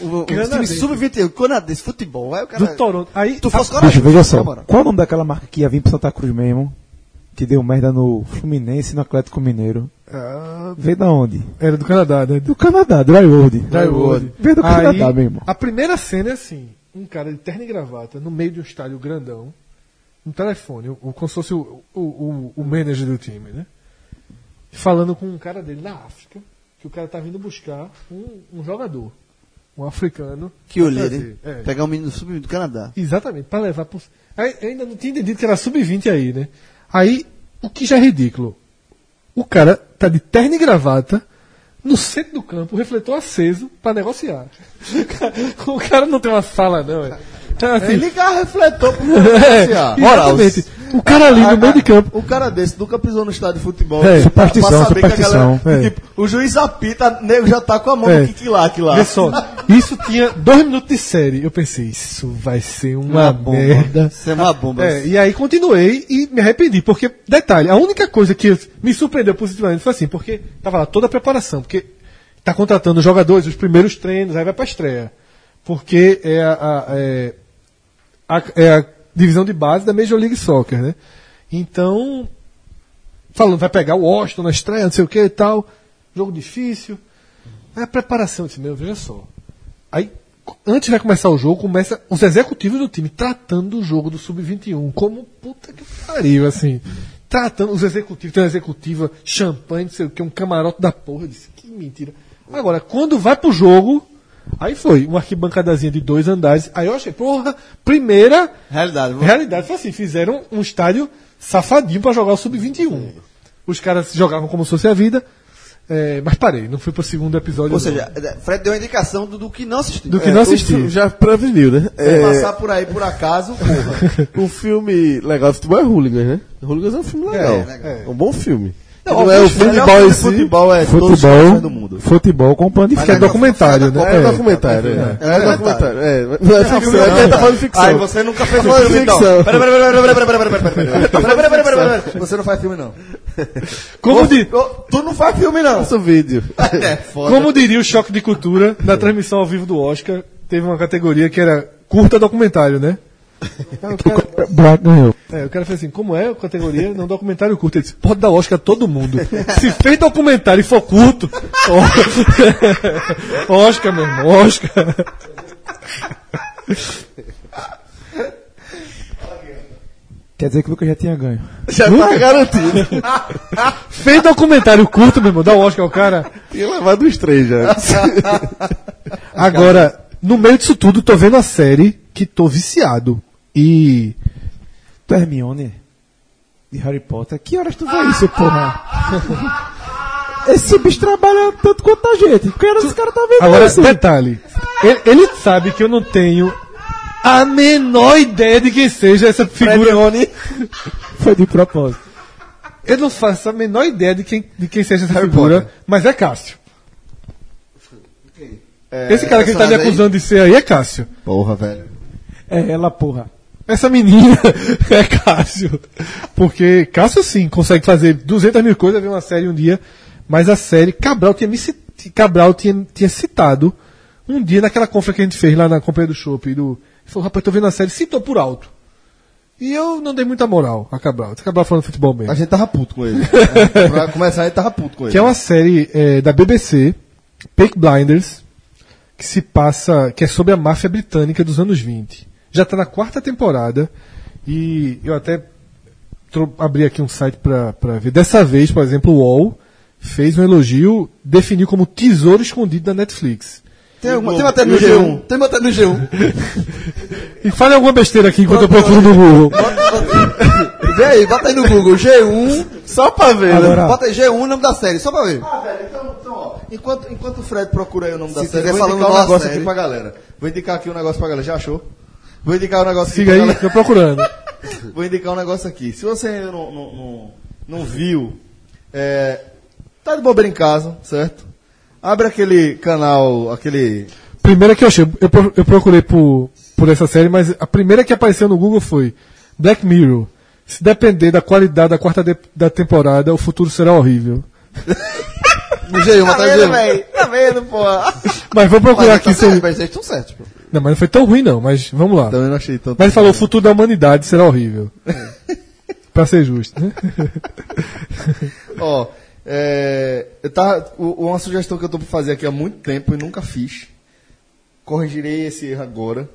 O, o, o time Canadense. sub-21, canadense, futebol. Aí o cara. Do Toronto. Aí, Tu fosse a-. Bicho, veja só. moral. Qual é o nome daquela marca que ia vir pro Santa Cruz mesmo? Que deu merda no Fluminense e no Atlético Mineiro. Ah, Veio da onde? era do Canadá, né? Do Canadá, Drywood. Drywood. Veio do Aí, Canadá, meu irmão. A primeira cena é assim: um cara de terno e gravata no meio de um estádio grandão, um telefone, o, como se fosse o, o, o, o manager do time, né? Falando com um cara dele na África, que o cara tá vindo buscar um, um jogador, um africano. Que olheiro, hein? É. Pegar um menino sub do Canadá. Exatamente, para levar pro. Aí, ainda não tinha entendido que era sub-20 aí, né? Aí, o que já é ridículo. O cara tá de terno e gravata no centro do campo, refletor aceso para negociar. o cara não tem uma sala, não. É. Então, assim, Ligar refletor pro é, exatamente. O cara ali no meio de campo. O cara desse nunca pisou no estádio de futebol. É. Superstição, Pra saber que a superstição. galera- É. tipo, o juiz apita, nego já tá com a mão É. no kick-lac lá. Só, isso tinha dois minutos de série. Eu pensei, isso vai ser uma, merda. Isso é uma bomba. É, e aí continuei e me arrependi, porque, detalhe, a única coisa que me surpreendeu positivamente foi assim, porque tava lá toda a preparação, porque tá contratando jogadores, os primeiros treinos, aí vai pra estreia. Porque é a, a- é, a- é a divisão de base da Major League Soccer, né? Então, falando, vai pegar o Washington na estreia, não sei o que e tal, jogo difícil. Aí a preparação, eu disse, meu, veja só. Aí, antes de começar o jogo, começa os executivos do time tratando do jogo do Sub-21 como puta que pariu, assim. Tratando os executivos, tem uma executiva, champanhe, não sei o que, um camarote da porra. Eu disse, que mentira. Agora, quando vai pro jogo, aí foi, uma arquibancadazinha de dois andares. Aí eu achei, porra, primeira Realidade. vou- realidade foi assim, fizeram um estádio safadinho pra jogar o Sub-21. Os caras jogavam como se fosse a vida, é, mas parei, não fui pro segundo episódio. Ou não. seja, Fred deu uma indicação do, do que não assistiu. Do que É, não o assisti. filme Já preveniu, né? Se É, passar por aí por acaso, porra. o filme legal de futebol é Hooligans, né? Hooligans é um filme legal. é. É, um bom filme. Não, não é o futebol esse. É futebol é futebol, do mundo. Futebol com panifica. É documentário, é né? É documentário, é. É documentário, é. Né? é não é ficção, é tá falando ficção. Aí você nunca fez um filme, então. Peraí, peraí, peraí, peraí, peraí, peraí. Você não faz filme, não. Como de... Tu não faz filme, não. Faço vídeo. Como diria o Choque de Cultura, na transmissão ao vivo do Oscar, teve uma categoria que era curta documentário, né? Aí o cara, Black ganhou. é, o cara fez assim, como é a categoria? Não, documentário curto. Ele disse, pode dar Oscar a todo mundo. Se fez documentário e for curto, Oscar, meu irmão, Oscar. Quer dizer que o Lucas já tinha ganho. Já tá garantido. Fez documentário curto, meu irmão, dá o Oscar ao cara. Tinha levado os três já. Agora, no meio disso tudo, tô vendo a série que tô viciado. E. Tu é Hermione de Harry Potter. Que horas tu vê isso, porra? Esse bicho trabalha tanto quanto a gente. Que horas esse cara tá vendo Agora, isso? detalhe. Ele, ele sabe que eu não tenho a menor ideia de quem seja essa figura. Foi de propósito. Eu não faço a menor ideia de quem, de quem seja essa figura, mas é Cássio. É, Esse cara que ele tá me personagem aí- acusando de ser aí é Cássio. Porra, velho. É ela, porra. Essa menina é Cássio. Porque Cássio, sim, consegue fazer 200 mil coisas, ver uma série um dia. Mas a série, Cabral tinha me Cabral tinha, tinha citado um dia naquela conferência que a gente fez lá na companhia do Shopping. Do, ele falou, rapaz, tô vendo a série, citou por alto. E eu não dei muita moral a Cabral. Esse Cabral falando futebol mesmo. A gente tava puto com ele. pra começar, a gente tava puto com ele. Que é uma série é, da BBC, Peak Blinders, que se passa, que é sobre a máfia britânica dos anos 20. Já está na quarta temporada e eu até abri aqui um site para ver. Dessa vez, por exemplo, o UOL fez um elogio, definiu como tesouro escondido da Netflix. Tem, alguma, tem matéria no E o G1. Tem matéria no G1. E fale alguma besteira aqui enquanto eu procuro no Google. Vê aí, bota aí no Google. G1. Só pra ver, né? Agora- Bota aí G1, nome da série, só pra ver. Ah, velho, então, então ó, enquanto, enquanto o Fred procura aí o nome da Se série, tiver vou indicar um da negócio série. aqui pra galera. Vou indicar aqui um negócio pra galera. Já achou? Vou indicar um negócio Siga aqui aí, pra tô procurando. Vou indicar um negócio aqui. Se você ainda não, não, não, não viu, é, tá de bobeira em casa, certo? Abre aquele canal, aquele. Primeira que eu achei, eu, eu procurei por, por essa série, mas a primeira que apareceu no Google foi Black Mirror. Se depender da qualidade da quarta de- da temporada, o futuro será horrível. No G1, bota aí no G1. Tá vendo, pô? Mas vou procurar Mas, aqui tá se certo, mas eles estão certos, pô. Não, mas não foi tão ruim não, mas vamos lá. Também não achei tanto. Mas ele falou, o futuro da humanidade será horrível. pra ser justo, né? Ó, é, eu tava, uma sugestão que eu tô pra fazer aqui há muito tempo e nunca fiz. Corrigirei esse erro agora.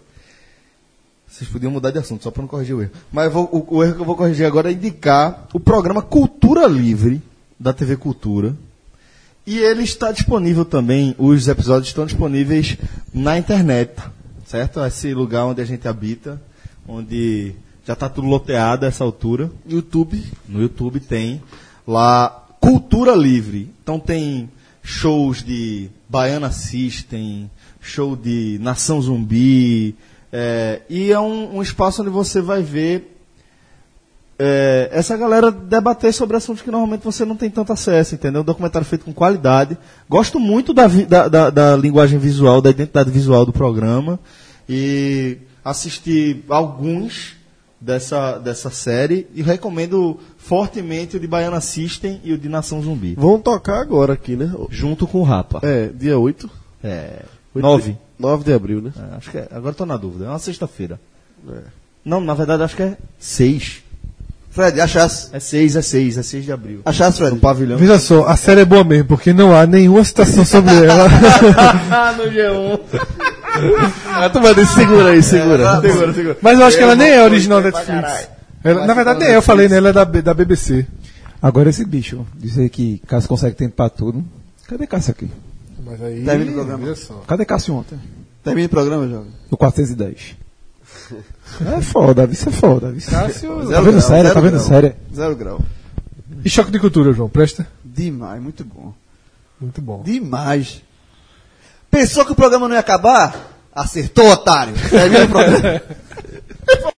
Vocês podiam mudar de assunto, só pra não corrigir o erro. Mas vou- o, o erro que eu vou corrigir agora é indicar o programa Cultura Livre, da TV Cultura. E ele está disponível também, os episódios estão disponíveis na internet, certo? Esse lugar onde a gente habita, onde já está tudo loteado a essa altura. YouTube. No YouTube tem lá Cultura Livre. Então tem shows de Baiana System, show de Nação Zumbi. é, e é um, um espaço onde você vai ver é, essa galera debater sobre assuntos que normalmente você não tem tanto acesso, entendeu? Um documentário feito com qualidade. Gosto muito da, vi- da, da- da linguagem visual, da identidade visual do programa. E assisti alguns dessa, dessa série e recomendo fortemente o de Baiana System e o de Nação Zumbi. Vão tocar agora aqui, né? Junto com o Rapa. É, dia 8. É. Oito 9. de- 9 de abril, né? É, acho que é. Agora estou na dúvida. É uma sexta-feira. É. Não, na verdade acho que é 6. Fred, achasse. É 6, é 6, é 6 de abril. Achasse, Fred. No pavilhão. Veja só, a série é boa mesmo, porque não há nenhuma citação sobre ela. Ah, no G1. Ah, tu vai dizer, segura aí, segura. segura, segura. Mas eu acho que ela nem é original pra Netflix. Ela- na verdade, nem é, eu falei nela, é da, da BBC. Agora esse bicho, dizer que Cássio consegue tempo pra tudo. Cadê Cássio aqui? Mas aí. Termina o programa. Cadê Cássio ontem? Termina o programa, jovem. No 410. É foda, isso é foda. Isso. Cássio. Tá vendo grau, sério? Tá zero vendo grau. sério? Zero grau. E choque de cultura, João, presta? Demais, muito bom. Muito bom. Demais. Pensou que o programa não ia acabar? Acertou, otário. Termina o programa.